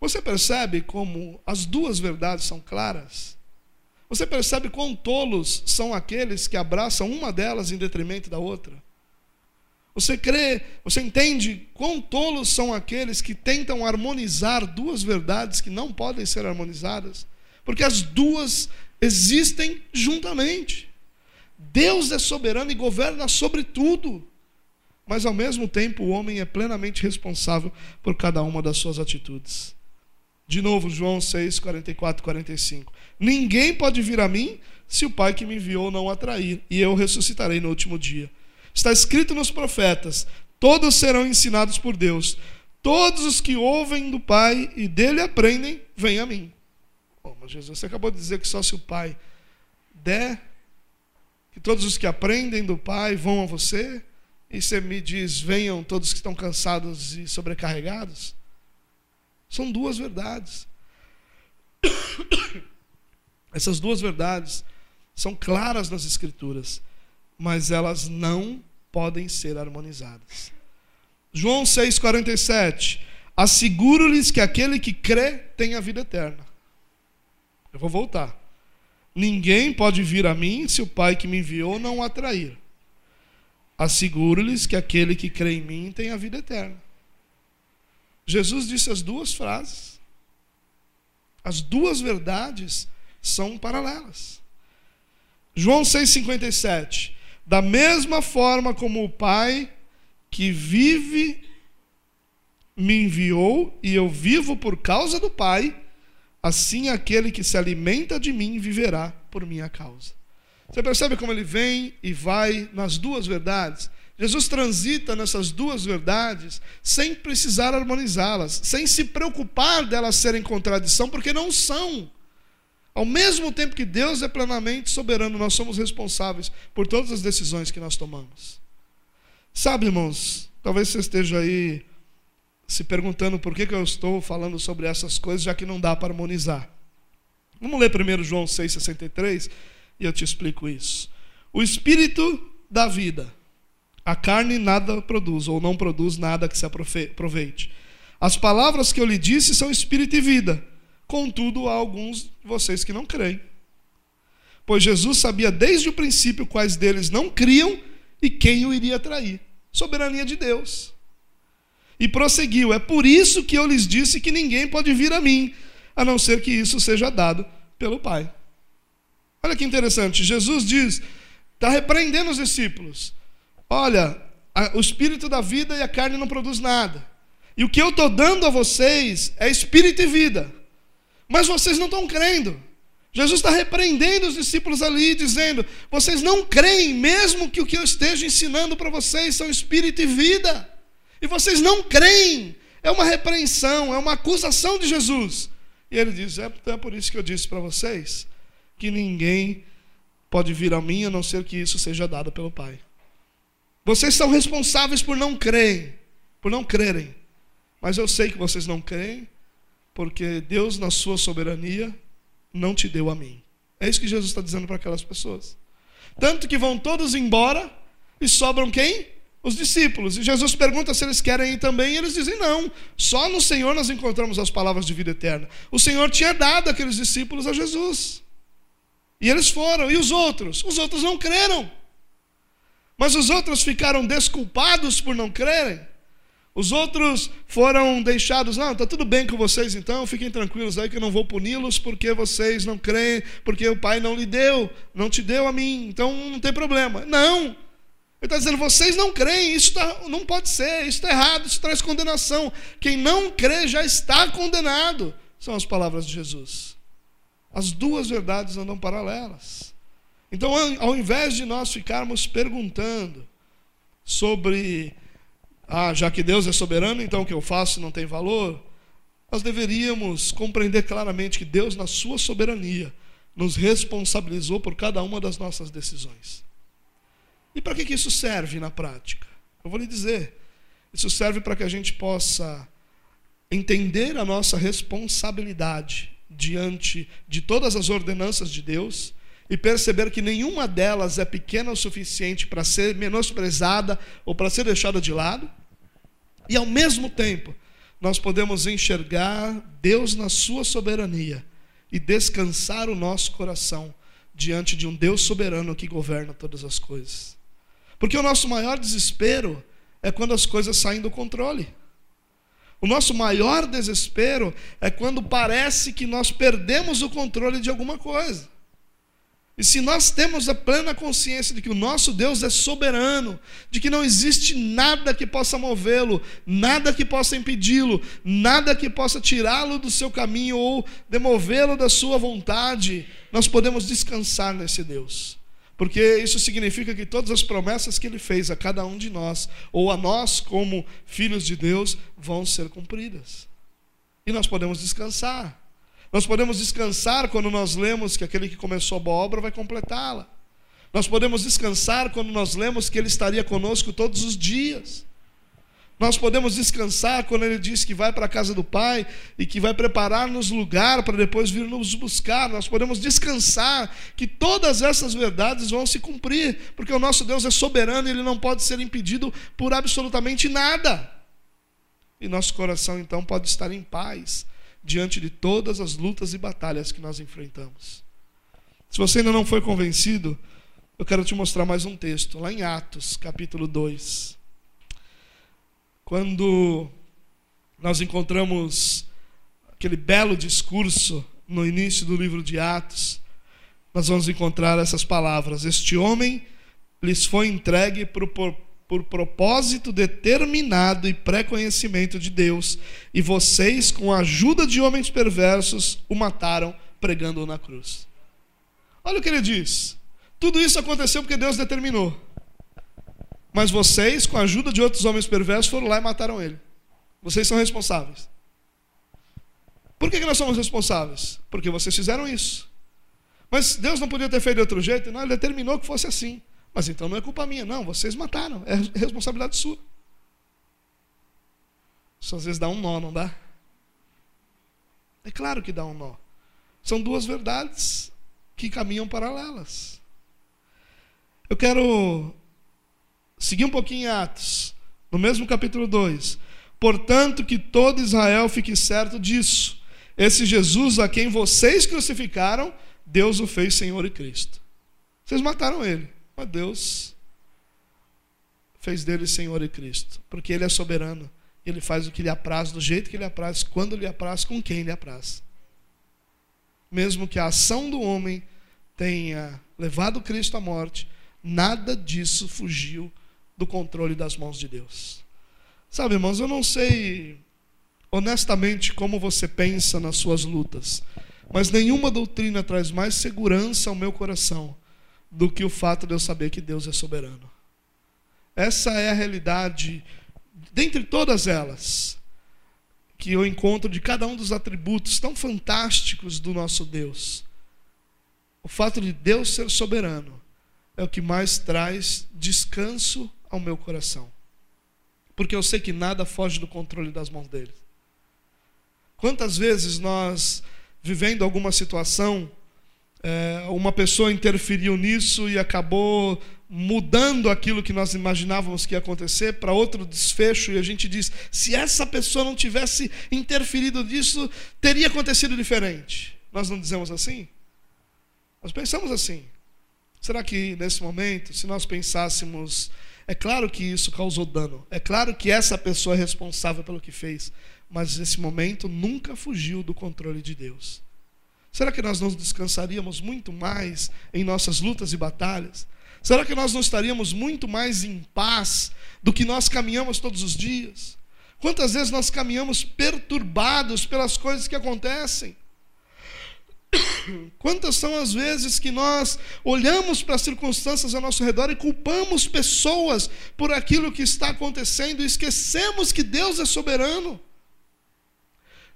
Você percebe como as duas verdades são claras? Você percebe quão tolos são aqueles que abraçam uma delas em detrimento da outra? Você crê, você entende quão tolos são aqueles que tentam harmonizar duas verdades que não podem ser harmonizadas? Porque as duas existem juntamente. Deus é soberano e governa sobre tudo. Mas ao mesmo tempo, o homem é plenamente responsável por cada uma das suas atitudes. De novo, João 6, 44 45. Ninguém pode vir a mim se o Pai que me enviou não atrair, e eu ressuscitarei no último dia. Está escrito nos profetas: todos serão ensinados por Deus. Todos os que ouvem do Pai e dele aprendem, vêm a mim. Oh, mas Jesus, você acabou de dizer que só se o Pai der, que todos os que aprendem do Pai vão a você, e você me diz: venham todos que estão cansados e sobrecarregados. São duas verdades. Essas duas verdades são claras nas Escrituras mas elas não podem ser harmonizadas. João 6,47. Asseguro-lhes que aquele que crê tem a vida eterna. Eu vou voltar. Ninguém pode vir a mim se o Pai que me enviou não o atrair. Asseguro-lhes que aquele que crê em mim tem a vida eterna. Jesus disse as duas frases. As duas verdades são paralelas. João 6,57. Da mesma forma como o Pai que vive me enviou e eu vivo por causa do Pai, assim aquele que se alimenta de mim viverá por minha causa. Você percebe como ele vem e vai nas duas verdades? Jesus transita nessas duas verdades sem precisar harmonizá-las, sem se preocupar delas serem contradição, porque não são. Ao mesmo tempo que Deus é plenamente soberano, nós somos responsáveis por todas as decisões que nós tomamos. Sabe, irmãos, talvez você esteja aí se perguntando por que, que eu estou falando sobre essas coisas, já que não dá para harmonizar. Vamos ler primeiro João 6,63 e eu te explico isso. O espírito da vida, a carne nada produz, ou não produz nada que se aproveite. As palavras que eu lhe disse são espírito e vida. Contudo, há alguns de vocês que não creem. Pois Jesus sabia desde o princípio quais deles não criam e quem o iria trair. Soberania de Deus. E prosseguiu: É por isso que eu lhes disse que ninguém pode vir a mim, a não ser que isso seja dado pelo Pai. Olha que interessante. Jesus diz, está repreendendo os discípulos. Olha, a, o espírito da vida e a carne não produz nada. E o que eu estou dando a vocês é espírito e vida. Mas vocês não estão crendo. Jesus está repreendendo os discípulos ali, dizendo: vocês não creem, mesmo que o que eu esteja ensinando para vocês são espírito e vida. E vocês não creem. É uma repreensão, é uma acusação de Jesus. E ele diz: é, é por isso que eu disse para vocês que ninguém pode vir a mim a não ser que isso seja dado pelo Pai. Vocês são responsáveis por não crerem, por não crerem. Mas eu sei que vocês não creem, porque Deus, na sua soberania, não te deu a mim. É isso que Jesus está dizendo para aquelas pessoas. Tanto que vão todos embora e sobram quem? Os discípulos. E Jesus pergunta se eles querem ir também, e eles dizem não. Só no Senhor nós encontramos as palavras de vida eterna. O Senhor tinha dado aqueles discípulos a Jesus. E eles foram. E os outros? Os outros não creram. Mas os outros ficaram desculpados por não crerem. Os outros foram deixados, não, está tudo bem com vocês então, fiquem tranquilos aí que eu não vou puni-los porque vocês não creem, porque o Pai não lhe deu, não te deu a mim, então não tem problema. Não! Ele está dizendo, vocês não creem, isso tá, não pode ser, isso está errado, isso traz condenação. Quem não crê já está condenado. São as palavras de Jesus. As duas verdades andam paralelas. Então, ao invés de nós ficarmos perguntando sobre, ah, já que Deus é soberano, então o que eu faço não tem valor, nós deveríamos compreender claramente que Deus, na sua soberania, nos responsabilizou por cada uma das nossas decisões. E para que, que isso serve na prática? Eu vou lhe dizer. Isso serve para que a gente possa entender a nossa responsabilidade diante de todas as ordenanças de Deus e perceber que nenhuma delas é pequena o suficiente para ser menosprezada ou para ser deixada de lado. E ao mesmo tempo, nós podemos enxergar Deus na sua soberania e descansar o nosso coração diante de um Deus soberano que governa todas as coisas. Porque o nosso maior desespero é quando as coisas saem do controle. O nosso maior desespero é quando parece que nós perdemos o controle de alguma coisa. E se nós temos a plena consciência de que o nosso Deus é soberano, de que não existe nada que possa movê-lo, nada que possa impedi-lo, nada que possa tirá-lo do seu caminho ou demovê-lo da sua vontade, nós podemos descansar nesse Deus. Porque isso significa que todas as promessas que ele fez a cada um de nós, ou a nós como filhos de Deus, vão ser cumpridas. E nós podemos descansar. Nós podemos descansar quando nós lemos que aquele que começou a boa obra vai completá-la. Nós podemos descansar quando nós lemos que ele estaria conosco todos os dias. Nós podemos descansar quando ele diz que vai para a casa do Pai e que vai preparar-nos lugar para depois vir nos buscar. Nós podemos descansar que todas essas verdades vão se cumprir, porque o nosso Deus é soberano e ele não pode ser impedido por absolutamente nada. E nosso coração então pode estar em paz diante de todas as lutas e batalhas que nós enfrentamos. Se você ainda não foi convencido, eu quero te mostrar mais um texto, lá em Atos, capítulo 2. Quando nós encontramos aquele belo discurso no início do livro de Atos, nós vamos encontrar essas palavras: Este homem lhes foi entregue por, por, por propósito determinado e pré-conhecimento de Deus, e vocês, com a ajuda de homens perversos, o mataram pregando-o na cruz. Olha o que ele diz: tudo isso aconteceu porque Deus determinou. Mas vocês, com a ajuda de outros homens perversos, foram lá e mataram ele. Vocês são responsáveis. Por que, nós somos responsáveis? Porque vocês fizeram isso. Mas Deus não podia ter feito de outro jeito? Não, Ele determinou que fosse assim. Mas então não é culpa minha, não. Vocês mataram. É responsabilidade sua. Isso às vezes dá um nó, não dá? É claro que dá um nó. São duas verdades que caminham paralelas. Eu quero Seguir um pouquinho em Atos, no mesmo capítulo 2. Portanto, que todo Israel fique certo disso. Esse Jesus a quem vocês crucificaram, Deus o fez Senhor e Cristo. Vocês mataram ele, mas Deus fez dele Senhor e Cristo, porque ele é soberano. Ele faz o que lhe apraz, do jeito que lhe apraz, quando lhe apraz, com quem lhe apraz. Mesmo que a ação do homem tenha levado Cristo à morte, nada disso fugiu do controle das mãos de Deus. Sabe, irmãos, eu não sei honestamente como você pensa nas suas lutas, mas nenhuma doutrina traz mais segurança ao meu coração do que o fato de eu saber que Deus é soberano. Essa é a realidade, dentre todas elas, que eu encontro de cada um dos atributos tão fantásticos do nosso Deus. O fato de Deus ser soberano é o que mais traz descanso ao meu coração. Porque eu sei que nada foge do controle das mãos dele. Quantas vezes nós, vivendo alguma situação, é, uma pessoa interferiu nisso e acabou mudando aquilo que nós imaginávamos que ia acontecer para outro desfecho, e a gente diz: se essa pessoa não tivesse interferido nisso, teria acontecido diferente. Nós não dizemos assim? Nós pensamos assim. Será que nesse momento, se nós pensássemos é claro que isso causou dano. É claro que essa pessoa é responsável pelo que fez. Mas esse momento nunca fugiu do controle de Deus. Será que nós não descansaríamos muito mais em nossas lutas e batalhas? Será que nós não estaríamos muito mais em paz do que nós caminhamos todos os dias? Quantas vezes nós caminhamos perturbados pelas coisas que acontecem? Quantas são as vezes que nós olhamos para as circunstâncias ao nosso redor e culpamos pessoas por aquilo que está acontecendo e esquecemos que Deus é soberano?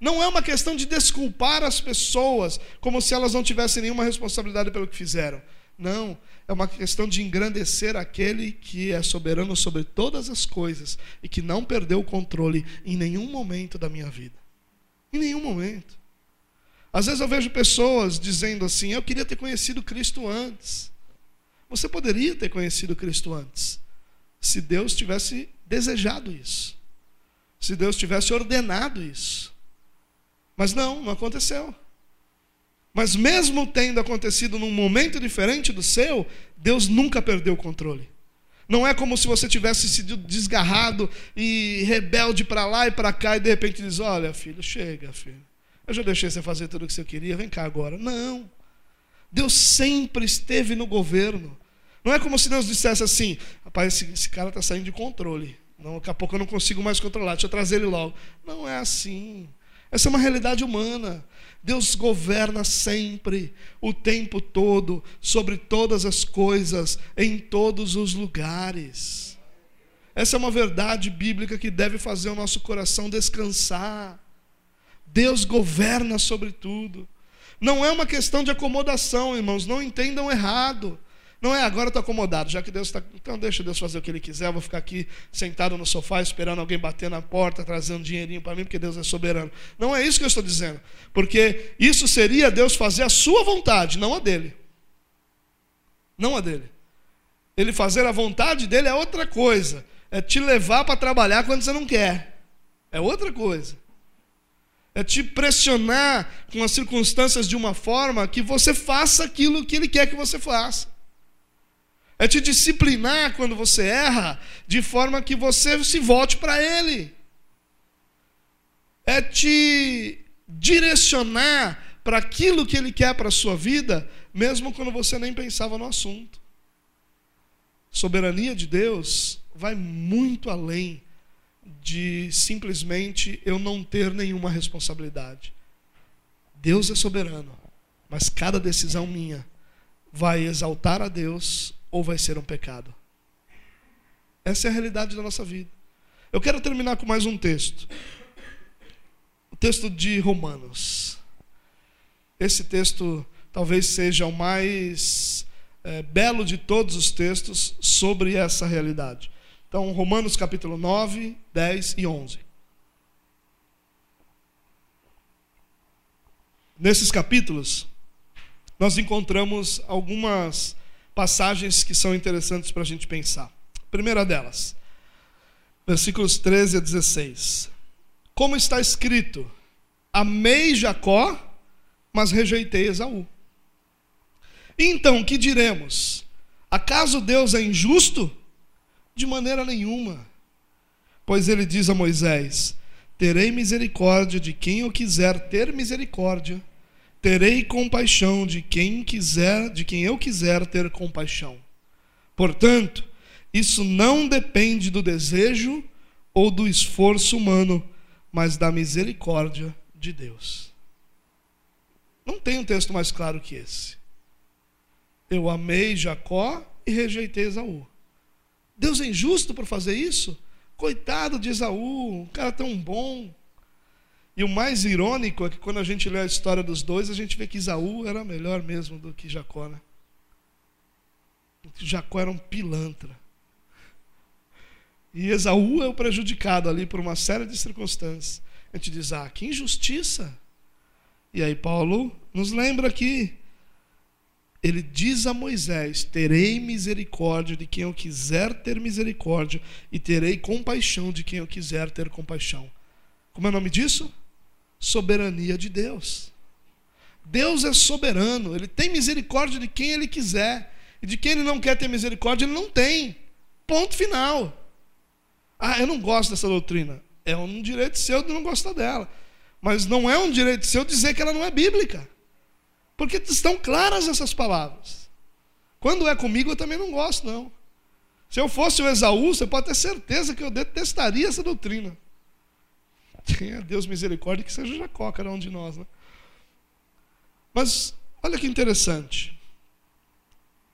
Não é uma questão de desculpar as pessoas como se elas não tivessem nenhuma responsabilidade pelo que fizeram. Não, é uma questão de engrandecer aquele que é soberano sobre todas as coisas e que não perdeu o controle em nenhum momento da minha vida. Em nenhum momento. Às vezes eu vejo pessoas dizendo assim: Eu queria ter conhecido Cristo antes. Você poderia ter conhecido Cristo antes, se Deus tivesse desejado isso, se Deus tivesse ordenado isso. Mas não, não aconteceu. Mas mesmo tendo acontecido num momento diferente do seu, Deus nunca perdeu o controle. Não é como se você tivesse sido desgarrado e rebelde para lá e para cá e de repente diz: Olha, filho, chega, filho. Eu já deixei você fazer tudo o que você queria, vem cá agora. Não. Deus sempre esteve no governo. Não é como se Deus dissesse assim: Rapaz, esse, esse cara está saindo de controle. Não, daqui a pouco eu não consigo mais controlar, deixa eu trazer ele logo. Não é assim. Essa é uma realidade humana. Deus governa sempre, o tempo todo, sobre todas as coisas, em todos os lugares. Essa é uma verdade bíblica que deve fazer o nosso coração descansar. Deus governa sobre tudo. Não é uma questão de acomodação, irmãos, não entendam errado. Não é agora estou acomodado, já que Deus está. Então deixa Deus fazer o que Ele quiser. Eu vou ficar aqui sentado no sofá esperando alguém bater na porta, trazendo dinheirinho para mim, porque Deus é soberano. Não é isso que eu estou dizendo. Porque isso seria Deus fazer a sua vontade, não a dele. Não a dele. Ele fazer a vontade dele é outra coisa. É te levar para trabalhar quando você não quer. É outra coisa. É te pressionar com as circunstâncias de uma forma que você faça aquilo que ele quer que você faça. É te disciplinar quando você erra, de forma que você se volte para Ele. É te direcionar para aquilo que Ele quer para a sua vida, mesmo quando você nem pensava no assunto. Soberania de Deus vai muito além de simplesmente eu não ter nenhuma responsabilidade. Deus é soberano, mas cada decisão minha vai exaltar a Deus ou vai ser um pecado. Essa é a realidade da nossa vida. Eu quero terminar com mais um texto. O texto de Romanos. Esse texto talvez seja o mais é, belo de todos os textos sobre essa realidade. Então, Romanos capítulo 9, 10 e 11. Nesses capítulos, nós encontramos algumas passagens que são interessantes para a gente pensar. primeira delas, versículos 13 a 16. Como está escrito: Amei Jacó, mas rejeitei Esaú. Então, que diremos? Acaso Deus é injusto? De maneira nenhuma. Pois ele diz a Moisés: Terei misericórdia de quem eu quiser ter misericórdia terei compaixão de quem quiser, de quem eu quiser ter compaixão. Portanto, isso não depende do desejo ou do esforço humano, mas da misericórdia de Deus. Não tem um texto mais claro que esse. Eu amei Jacó e rejeitei Esaú. Deus é injusto por fazer isso? Coitado de Esaú, um cara tão bom. E o mais irônico é que quando a gente lê a história dos dois, a gente vê que Isaú era melhor mesmo do que Jacó, né? Jacó era um pilantra. E Esaú é o prejudicado ali por uma série de circunstâncias. A gente diz, ah, que injustiça. E aí Paulo nos lembra que ele diz a Moisés: Terei misericórdia de quem eu quiser ter misericórdia, e terei compaixão de quem eu quiser ter compaixão. Como é o nome disso? Soberania de Deus. Deus é soberano, ele tem misericórdia de quem ele quiser. E de quem ele não quer ter misericórdia, ele não tem. Ponto final. Ah, eu não gosto dessa doutrina. É um direito seu de não gostar dela. Mas não é um direito seu dizer que ela não é bíblica. Porque estão claras essas palavras. Quando é comigo, eu também não gosto, não. Se eu fosse o Esaú, você pode ter certeza que eu detestaria essa doutrina. Tenha Deus misericórdia que seja Jacó, cada um de nós. Né? Mas olha que interessante.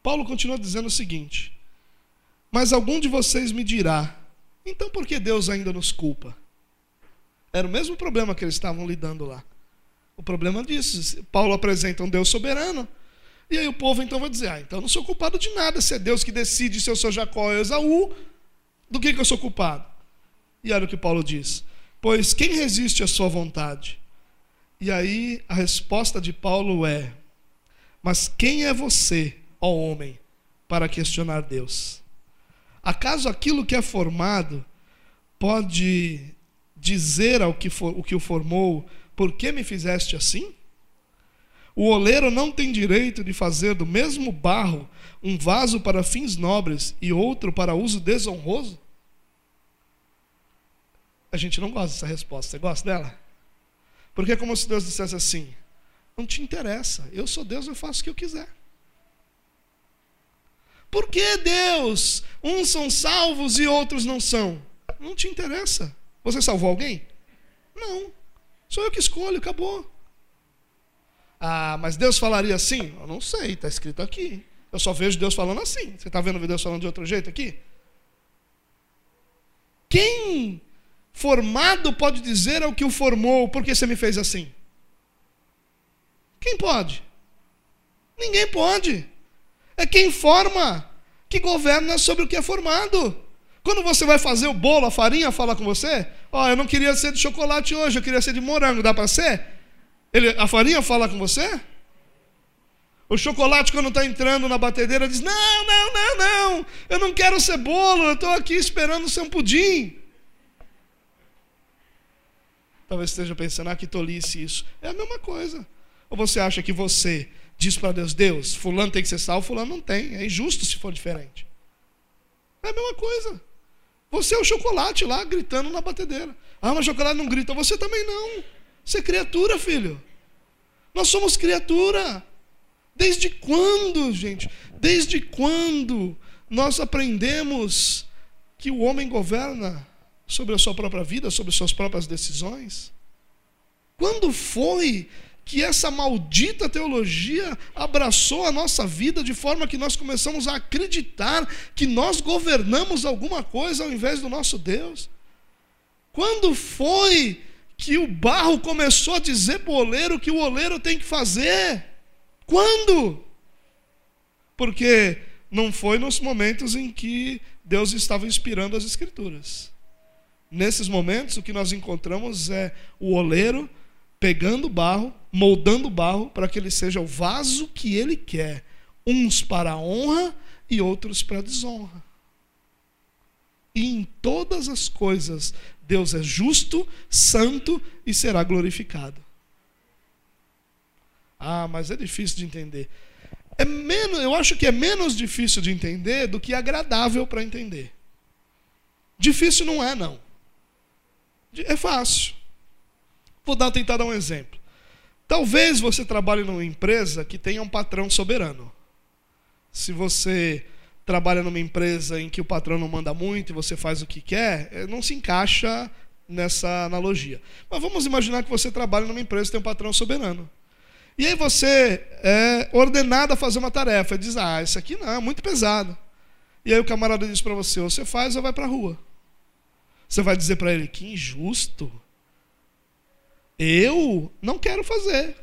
Paulo continua dizendo o seguinte: Mas algum de vocês me dirá, então por que Deus ainda nos culpa? Era o mesmo problema que eles estavam lidando lá. O problema disso, Paulo apresenta um Deus soberano, e aí o povo então vai dizer: Ah, então eu não sou culpado de nada, se é Deus que decide se eu sou Jacó ou Esaú, do que, que eu sou culpado? E olha o que Paulo diz: Pois quem resiste à sua vontade? E aí a resposta de Paulo é: Mas quem é você, ó homem, para questionar Deus? Acaso aquilo que é formado pode dizer ao que for, o que o formou, por que me fizeste assim? O oleiro não tem direito de fazer do mesmo barro um vaso para fins nobres e outro para uso desonroso? A gente não gosta dessa resposta. Você gosta dela? Porque é como se Deus dissesse assim: Não te interessa, eu sou Deus, eu faço o que eu quiser. Por que Deus? Uns são salvos e outros não são. Não te interessa. Você salvou alguém? Não. Sou eu que escolho, acabou. Ah, mas Deus falaria assim? Eu não sei, está escrito aqui. Eu só vejo Deus falando assim. Você está vendo Deus falando de outro jeito aqui? Quem formado pode dizer ao que o formou, por que você me fez assim? Quem pode? Ninguém pode. É quem forma que governa sobre o que é formado. Quando você vai fazer o bolo, a farinha fala com você: Ó, oh, eu não queria ser de chocolate hoje, eu queria ser de morango, dá para ser? Ele, a farinha fala com você? O chocolate, quando está entrando na batedeira, diz: Não, não, não, não, eu não quero ser bolo, eu estou aqui esperando ser um pudim. Talvez esteja pensando, ah, que tolice isso. É a mesma coisa. Ou você acha que você diz para Deus: Deus, Fulano tem que ser salvo, Fulano não tem. É injusto se for diferente. É a mesma coisa. Você é o chocolate lá gritando na batedeira. Ah, mas chocolate não grita. Você também não. Você é criatura, filho. Nós somos criatura. Desde quando, gente? Desde quando nós aprendemos que o homem governa sobre a sua própria vida, sobre suas próprias decisões? Quando foi que essa maldita teologia abraçou a nossa vida de forma que nós começamos a acreditar que nós governamos alguma coisa ao invés do nosso Deus? Quando foi que o barro começou a dizer para o oleiro o que o oleiro tem que fazer? Quando? Porque não foi nos momentos em que Deus estava inspirando as Escrituras. Nesses momentos, o que nós encontramos é o oleiro pegando barro, moldando barro para que ele seja o vaso que ele quer, uns para a honra e outros para a desonra. E em todas as coisas, Deus é justo, santo e será glorificado. Ah, mas é difícil de entender. É menos, eu acho que é menos difícil de entender do que agradável para entender. Difícil não é, não. É fácil. Vou dar, tentar dar um exemplo. Talvez você trabalhe numa empresa que tenha um patrão soberano. Se você trabalha numa empresa em que o patrão não manda muito e você faz o que quer, eh, não se encaixa nessa analogia. Mas vamos imaginar que você trabalha numa empresa que tem um patrão soberano. E aí você é ordenado a fazer uma tarefa. Diz, ah, isso aqui não, é muito pesado. E aí o camarada diz para você, ou você faz ou vai para a rua. Você vai dizer para ele, que injusto. Eu não quero fazer.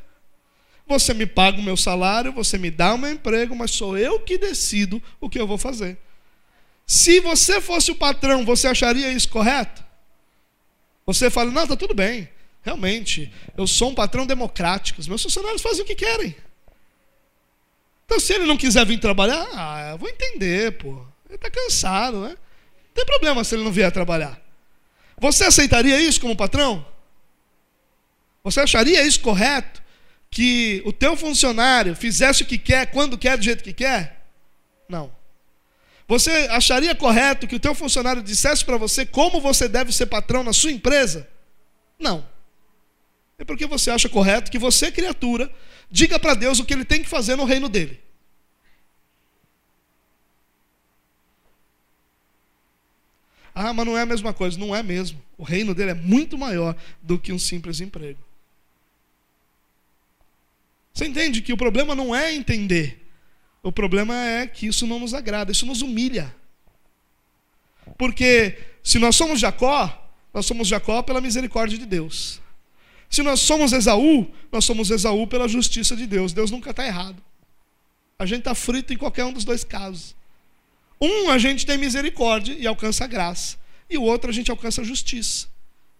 Você me paga o meu salário, você me dá o meu emprego, mas sou eu que decido o que eu vou fazer. Se você fosse o patrão, você acharia isso correto? Você fala, não, está tudo bem. Realmente, eu sou um patrão democrático. Os meus funcionários fazem o que querem. Então, se ele não quiser vir trabalhar, ah, eu vou entender, pô. Ele está cansado, né? Não tem problema se ele não vier trabalhar. Você aceitaria isso como patrão? Você acharia isso correto? Que o teu funcionário fizesse o que quer, quando quer, do jeito que quer? Não. Você acharia correto que o teu funcionário dissesse para você como você deve ser patrão na sua empresa? Não. É porque você acha correto que você, criatura, diga para Deus o que ele tem que fazer no reino dele. Ah, mas não é a mesma coisa. Não é mesmo. O reino dele é muito maior do que um simples emprego. Você entende que o problema não é entender. O problema é que isso não nos agrada, isso nos humilha. Porque se nós somos Jacó, nós somos Jacó pela misericórdia de Deus. Se nós somos Esaú, nós somos Esaú pela justiça de Deus. Deus nunca está errado. A gente está frito em qualquer um dos dois casos. Um, a gente tem misericórdia e alcança graça. E o outro, a gente alcança justiça.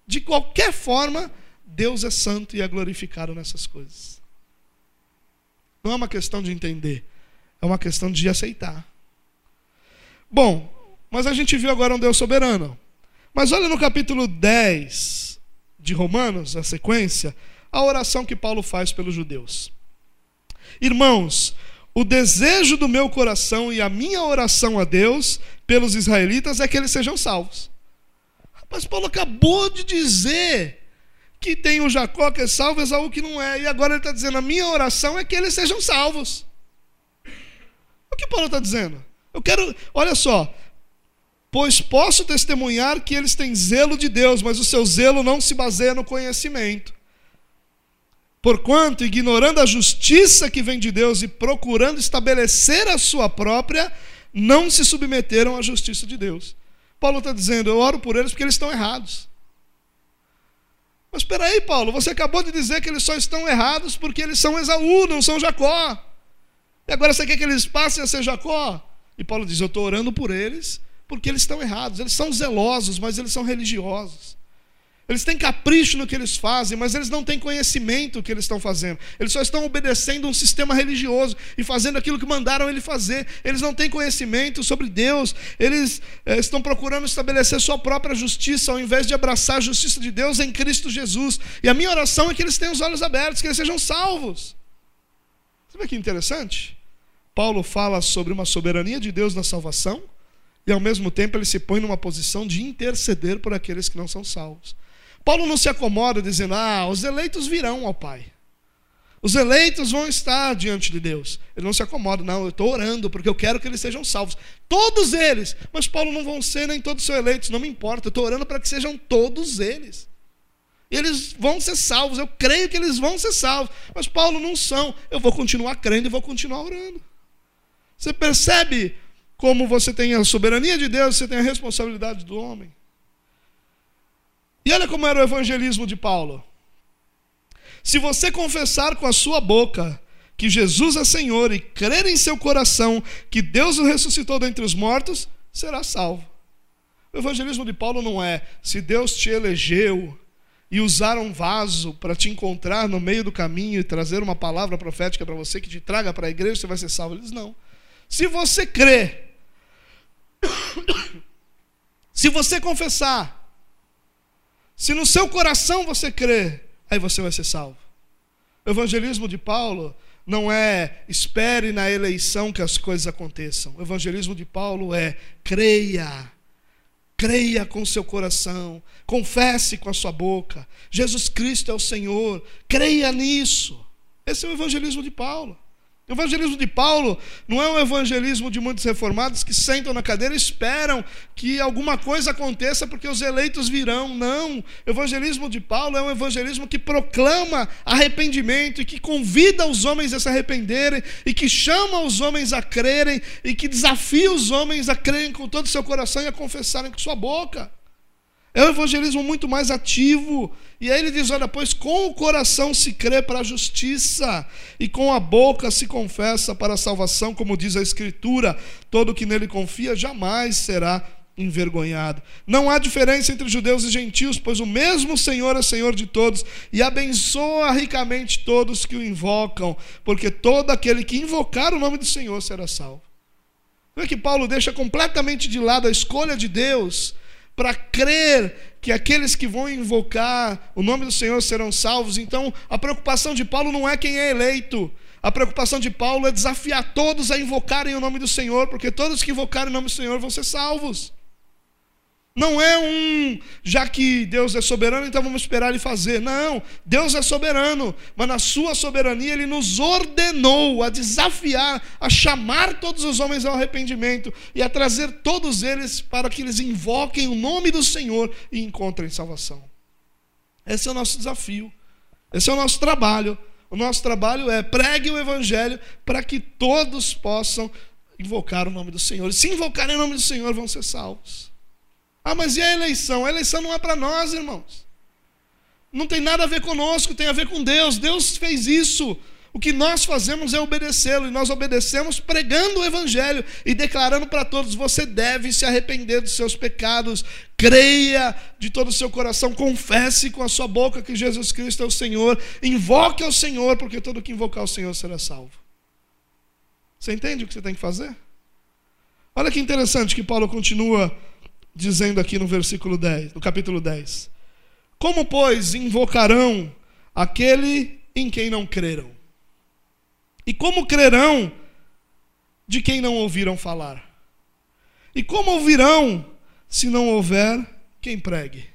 De qualquer forma, Deus é santo e é glorificado nessas coisas. Não é uma questão de entender, é uma questão de aceitar. Bom, mas a gente viu agora um Deus soberano. Mas olha no capítulo 10 de Romanos, a sequência, a oração que Paulo faz pelos judeus. Irmãos, o desejo do meu coração e a minha oração a Deus pelos israelitas é que eles sejam salvos. Mas Paulo acabou de dizer que tem o Jacó que é salvo, Esaú que não é. E agora ele está dizendo: a minha oração é que eles sejam salvos. O que Paulo está dizendo? Eu quero, olha só, Pois posso testemunhar que eles têm zelo de Deus, mas o seu zelo não se baseia no conhecimento. Porquanto, ignorando a justiça que vem de Deus e procurando estabelecer a sua própria, não se submeteram à justiça de Deus. Paulo está dizendo: eu oro por eles porque eles estão errados. Mas espera aí, Paulo, você acabou de dizer que eles só estão errados porque eles são Esaú, não são Jacó. E agora você quer que eles passem a ser Jacó? E Paulo diz: eu estou orando por eles porque eles estão errados. Eles são zelosos, mas eles são religiosos. Eles têm capricho no que eles fazem, mas eles não têm conhecimento do que eles estão fazendo. Eles só estão obedecendo um sistema religioso e fazendo aquilo que mandaram ele fazer. Eles não têm conhecimento sobre Deus. Eles é, estão procurando estabelecer sua própria justiça ao invés de abraçar a justiça de Deus em Cristo Jesus. E a minha oração é que eles tenham os olhos abertos, que eles sejam salvos. Sabe que interessante? Paulo fala sobre uma soberania de Deus na salvação e ao mesmo tempo ele se põe numa posição de interceder por aqueles que não são salvos. Paulo não se acomoda dizendo: "Ah, os eleitos virão ao Pai. Os eleitos vão estar diante de Deus". Ele não se acomoda, não, eu estou orando porque eu quero que eles sejam salvos. Todos eles. Mas Paulo não vão ser nem todos são eleitos, não me importa. Eu estou orando para que sejam todos eles. Eles vão ser salvos, eu creio que eles vão ser salvos. Mas Paulo não são. Eu vou continuar crendo e vou continuar orando. Você percebe como você tem a soberania de Deus, você tem a responsabilidade do homem. E olha como era o evangelismo de Paulo. Se você confessar com a sua boca que Jesus é Senhor e crer em seu coração que Deus o ressuscitou dentre os mortos, será salvo. O evangelismo de Paulo não é se Deus te elegeu e usar um vaso para te encontrar no meio do caminho e trazer uma palavra profética para você que te traga para a igreja, você vai ser salvo. Ele diz: não. Se você crê se você confessar, se no seu coração você crer, aí você vai ser salvo. O evangelismo de Paulo não é espere na eleição que as coisas aconteçam. O evangelismo de Paulo é creia. Creia com seu coração, confesse com a sua boca. Jesus Cristo é o Senhor. Creia nisso. Esse é o evangelismo de Paulo. O evangelismo de Paulo não é um evangelismo de muitos reformados que sentam na cadeira e esperam que alguma coisa aconteça porque os eleitos virão. Não. O evangelismo de Paulo é um evangelismo que proclama arrependimento e que convida os homens a se arrependerem e que chama os homens a crerem e que desafia os homens a crerem com todo o seu coração e a confessarem com sua boca. É um evangelismo muito mais ativo. E aí ele diz: olha, pois com o coração se crê para a justiça, e com a boca se confessa para a salvação, como diz a Escritura: todo que nele confia jamais será envergonhado. Não há diferença entre judeus e gentios, pois o mesmo Senhor é Senhor de todos e abençoa ricamente todos que o invocam, porque todo aquele que invocar o nome do Senhor será salvo. É que Paulo deixa completamente de lado a escolha de Deus para crer que aqueles que vão invocar o nome do Senhor serão salvos. Então, a preocupação de Paulo não é quem é eleito. A preocupação de Paulo é desafiar todos a invocarem o nome do Senhor, porque todos que invocarem o nome do Senhor vão ser salvos. Não é um, já que Deus é soberano, então vamos esperar ele fazer. Não, Deus é soberano, mas na sua soberania ele nos ordenou a desafiar, a chamar todos os homens ao arrependimento e a trazer todos eles para que eles invoquem o nome do Senhor e encontrem salvação. Esse é o nosso desafio, esse é o nosso trabalho. O nosso trabalho é pregue o evangelho para que todos possam invocar o nome do Senhor. E se invocarem o nome do Senhor, vão ser salvos. Ah, mas e a eleição? A eleição não é para nós, irmãos. Não tem nada a ver conosco, tem a ver com Deus. Deus fez isso. O que nós fazemos é obedecê-lo, e nós obedecemos pregando o Evangelho e declarando para todos: você deve se arrepender dos seus pecados, creia de todo o seu coração, confesse com a sua boca que Jesus Cristo é o Senhor, invoque ao Senhor, porque todo que invocar o Senhor será salvo. Você entende o que você tem que fazer? Olha que interessante que Paulo continua dizendo aqui no versículo 10, no capítulo 10. Como, pois, invocarão aquele em quem não creram? E como crerão de quem não ouviram falar? E como ouvirão se não houver quem pregue?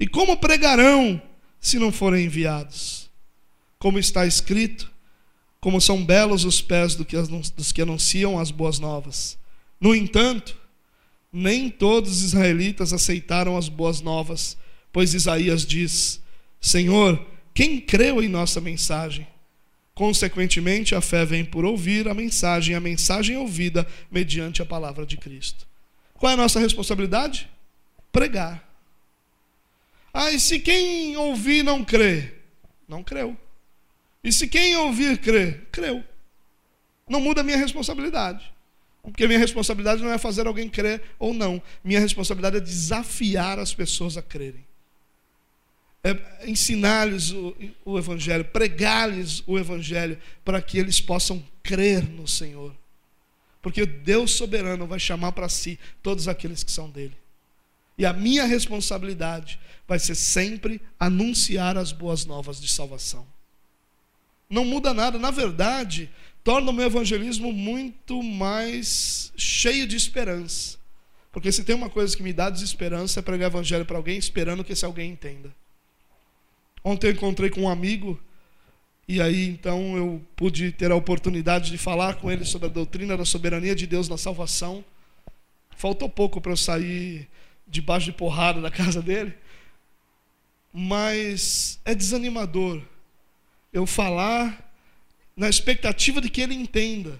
E como pregarão se não forem enviados? Como está escrito, como são belos os pés dos que anunciam as boas novas. No entanto, nem todos os israelitas aceitaram as boas novas, pois Isaías diz: Senhor, quem creu em nossa mensagem? Consequentemente, a fé vem por ouvir a mensagem, a mensagem ouvida mediante a palavra de Cristo. Qual é a nossa responsabilidade? Pregar. Ah, e se quem ouvir não crê? Não creu. E se quem ouvir crê? Creu. Não muda a minha responsabilidade. Porque minha responsabilidade não é fazer alguém crer ou não. Minha responsabilidade é desafiar as pessoas a crerem é, ensinar-lhes o, o Evangelho, pregar-lhes o Evangelho, para que eles possam crer no Senhor. Porque Deus soberano vai chamar para si todos aqueles que são dele. E a minha responsabilidade vai ser sempre anunciar as boas novas de salvação. Não muda nada, na verdade, torna o meu evangelismo muito mais cheio de esperança. Porque se tem uma coisa que me dá desesperança é pregar evangelho para alguém esperando que esse alguém entenda. Ontem eu encontrei com um amigo e aí então eu pude ter a oportunidade de falar com ele sobre a doutrina da soberania de Deus na salvação. Faltou pouco para eu sair debaixo de porrada da casa dele. Mas é desanimador eu falar na expectativa de que ele entenda.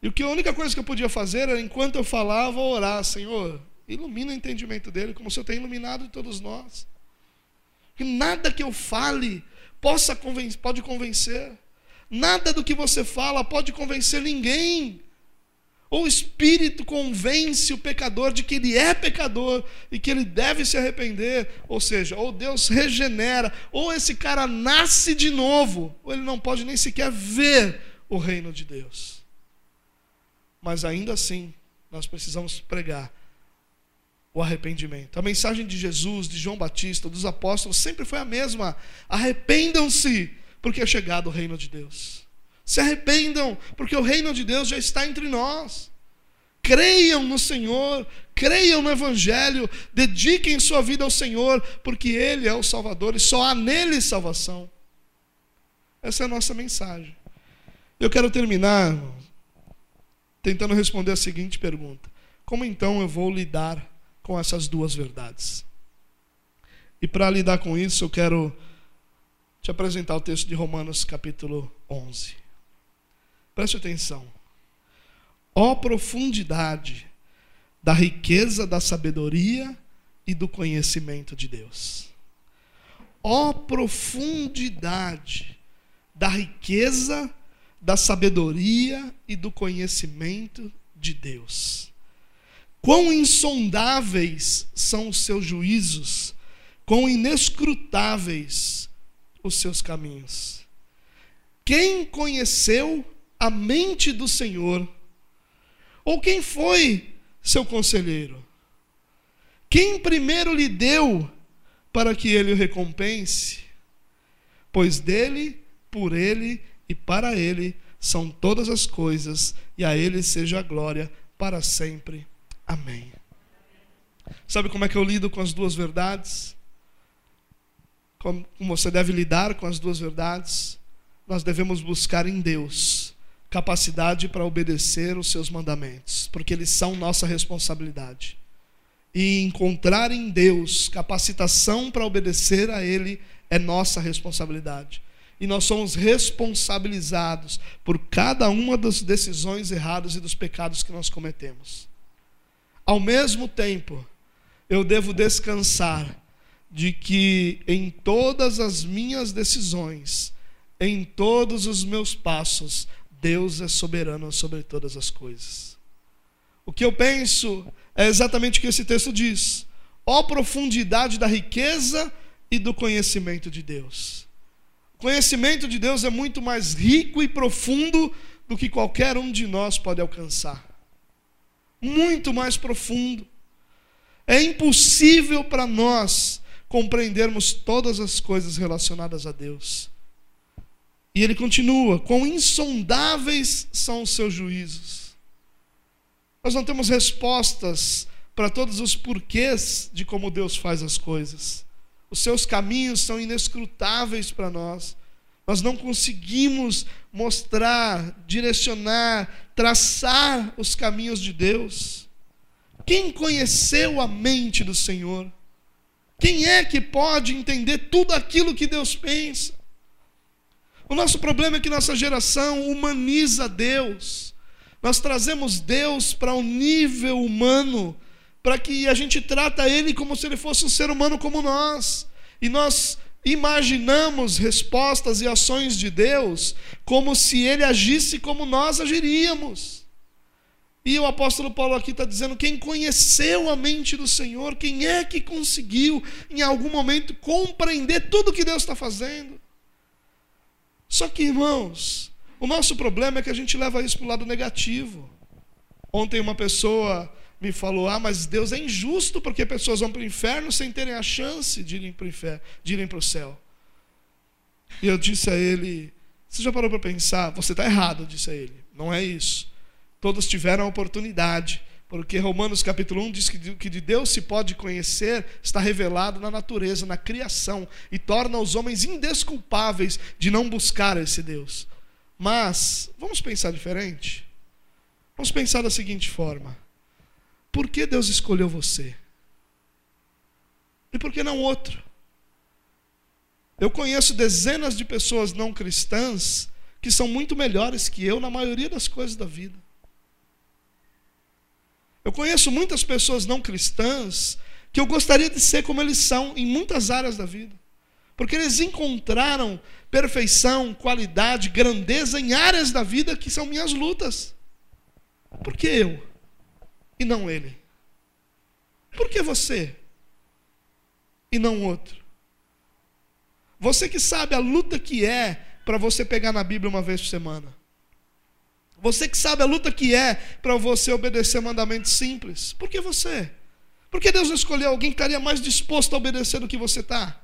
E o que a única coisa que eu podia fazer era, enquanto eu falava, orar, Senhor, ilumina o entendimento dele, como o Senhor tem iluminado todos nós que nada que eu fale possa convencer, pode convencer. Nada do que você fala pode convencer ninguém. O Espírito convence o pecador de que ele é pecador e que ele deve se arrepender. Ou seja, ou Deus regenera, ou esse cara nasce de novo, ou ele não pode nem sequer ver o reino de Deus. Mas ainda assim, nós precisamos pregar o arrependimento. A mensagem de Jesus, de João Batista, dos apóstolos sempre foi a mesma: arrependam-se, porque é chegado o reino de Deus. Se arrependam, porque o reino de Deus já está entre nós. Creiam no Senhor, creiam no Evangelho, dediquem sua vida ao Senhor, porque Ele é o Salvador e só há nele salvação. Essa é a nossa mensagem. Eu quero terminar tentando responder a seguinte pergunta: Como então eu vou lidar com essas duas verdades. E para lidar com isso, eu quero te apresentar o texto de Romanos, capítulo 11. Preste atenção. Ó profundidade da riqueza da sabedoria e do conhecimento de Deus. Ó profundidade da riqueza da sabedoria e do conhecimento de Deus. Quão insondáveis são os seus juízos, quão inescrutáveis os seus caminhos. Quem conheceu a mente do Senhor? Ou quem foi seu conselheiro? Quem primeiro lhe deu para que ele o recompense? Pois dele, por ele e para ele são todas as coisas, e a ele seja a glória para sempre. Amém. Sabe como é que eu lido com as duas verdades? Como você deve lidar com as duas verdades? Nós devemos buscar em Deus capacidade para obedecer os seus mandamentos, porque eles são nossa responsabilidade. E encontrar em Deus capacitação para obedecer a Ele é nossa responsabilidade. e nós somos responsabilizados por cada uma das decisões erradas e dos pecados que nós cometemos. Ao mesmo tempo, eu devo descansar de que em todas as minhas decisões, em todos os meus passos, Deus é soberano sobre todas as coisas. O que eu penso é exatamente o que esse texto diz. Ó profundidade da riqueza e do conhecimento de Deus. O conhecimento de Deus é muito mais rico e profundo do que qualquer um de nós pode alcançar. Muito mais profundo. É impossível para nós compreendermos todas as coisas relacionadas a Deus. E ele continua: quão insondáveis são os seus juízos. Nós não temos respostas para todos os porquês de como Deus faz as coisas. Os seus caminhos são inescrutáveis para nós. Nós não conseguimos mostrar, direcionar, traçar os caminhos de Deus. Quem conheceu a mente do Senhor? Quem é que pode entender tudo aquilo que Deus pensa? O nosso problema é que nossa geração humaniza Deus. Nós trazemos Deus para um nível humano para que a gente trata ele como se ele fosse um ser humano como nós. E nós imaginamos respostas e ações de Deus como se ele agisse como nós agiríamos. E o apóstolo Paulo aqui está dizendo: quem conheceu a mente do Senhor, quem é que conseguiu em algum momento compreender tudo que Deus está fazendo? Só que, irmãos, o nosso problema é que a gente leva isso para o lado negativo. Ontem uma pessoa me falou: ah, mas Deus é injusto porque pessoas vão para o inferno sem terem a chance de irem para o inferno, de irem para o céu. E eu disse a ele: você já parou para pensar? Você está errado, disse a ele. Não é isso. Todos tiveram a oportunidade, porque Romanos capítulo 1 diz que, que de Deus se pode conhecer, está revelado na natureza, na criação, e torna os homens indesculpáveis de não buscar esse Deus. Mas, vamos pensar diferente? Vamos pensar da seguinte forma por que Deus escolheu você? E por que não outro? Eu conheço dezenas de pessoas não cristãs que são muito melhores que eu na maioria das coisas da vida. Eu conheço muitas pessoas não cristãs que eu gostaria de ser como eles são em muitas áreas da vida. Porque eles encontraram perfeição, qualidade, grandeza em áreas da vida que são minhas lutas. Por que eu? e não ele? Por que você e não outro? Você que sabe a luta que é para você pegar na Bíblia uma vez por semana. Você que sabe a luta que é para você obedecer mandamentos simples. Por que você? Por que Deus escolheu alguém que estaria mais disposto a obedecer do que você está?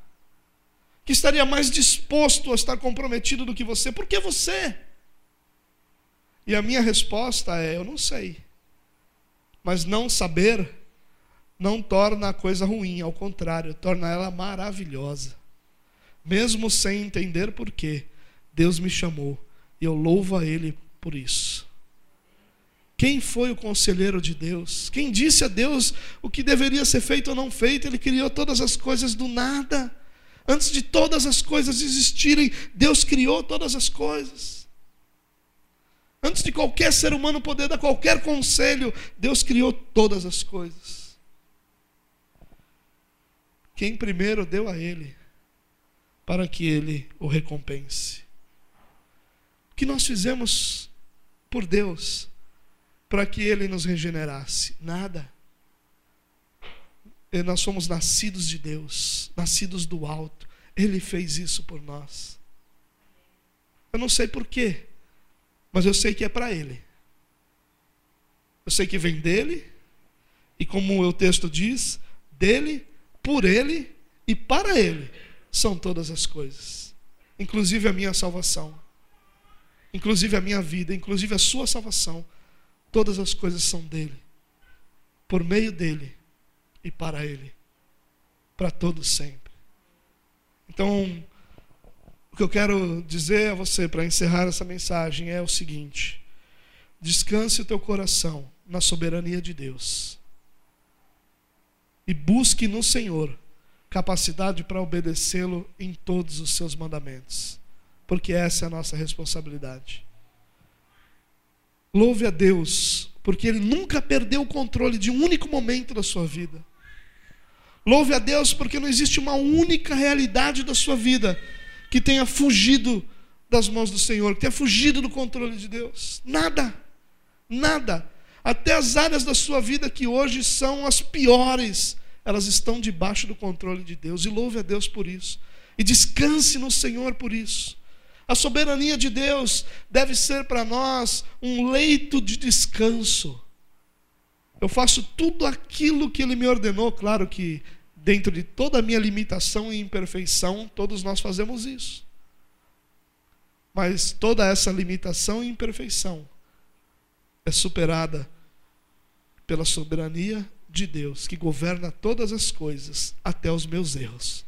Que estaria mais disposto a estar comprometido do que você? Por que você? E a minha resposta é: eu não sei. Mas não saber não torna a coisa ruim, ao contrário, torna ela maravilhosa. Mesmo sem entender por quê, Deus me chamou e eu louvo a Ele por isso. Quem foi o conselheiro de Deus? Quem disse a Deus o que deveria ser feito ou não feito? Ele criou todas as coisas do nada. Antes de todas as coisas existirem, Deus criou todas as coisas. Antes de qualquer ser humano poder dar qualquer conselho, Deus criou todas as coisas. Quem primeiro deu a Ele, para que Ele o recompense. O que nós fizemos por Deus, para que Ele nos regenerasse? Nada. E nós somos nascidos de Deus, nascidos do alto. Ele fez isso por nós. Eu não sei porquê. Mas eu sei que é para Ele. Eu sei que vem dele, e como o texto diz, dele, por Ele e para Ele são todas as coisas, inclusive a minha salvação, inclusive a minha vida, inclusive a sua salvação. Todas as coisas são dele, por meio dele e para Ele, para todos sempre. Então, o que eu quero dizer a você para encerrar essa mensagem é o seguinte: descanse o teu coração na soberania de Deus e busque no Senhor capacidade para obedecê-lo em todos os seus mandamentos. Porque essa é a nossa responsabilidade. Louve a Deus, porque Ele nunca perdeu o controle de um único momento da sua vida. Louve a Deus, porque não existe uma única realidade da sua vida que tenha fugido das mãos do Senhor, que tenha fugido do controle de Deus. Nada, nada. Até as áreas da sua vida que hoje são as piores, elas estão debaixo do controle de Deus. E louve a Deus por isso. E descanse no Senhor por isso. A soberania de Deus deve ser para nós um leito de descanso. Eu faço tudo aquilo que Ele me ordenou, claro que dentro de toda a minha limitação e imperfeição, todos nós fazemos isso. Mas toda essa limitação e imperfeição é superada pela soberania de Deus, que governa todas as coisas, até os meus erros.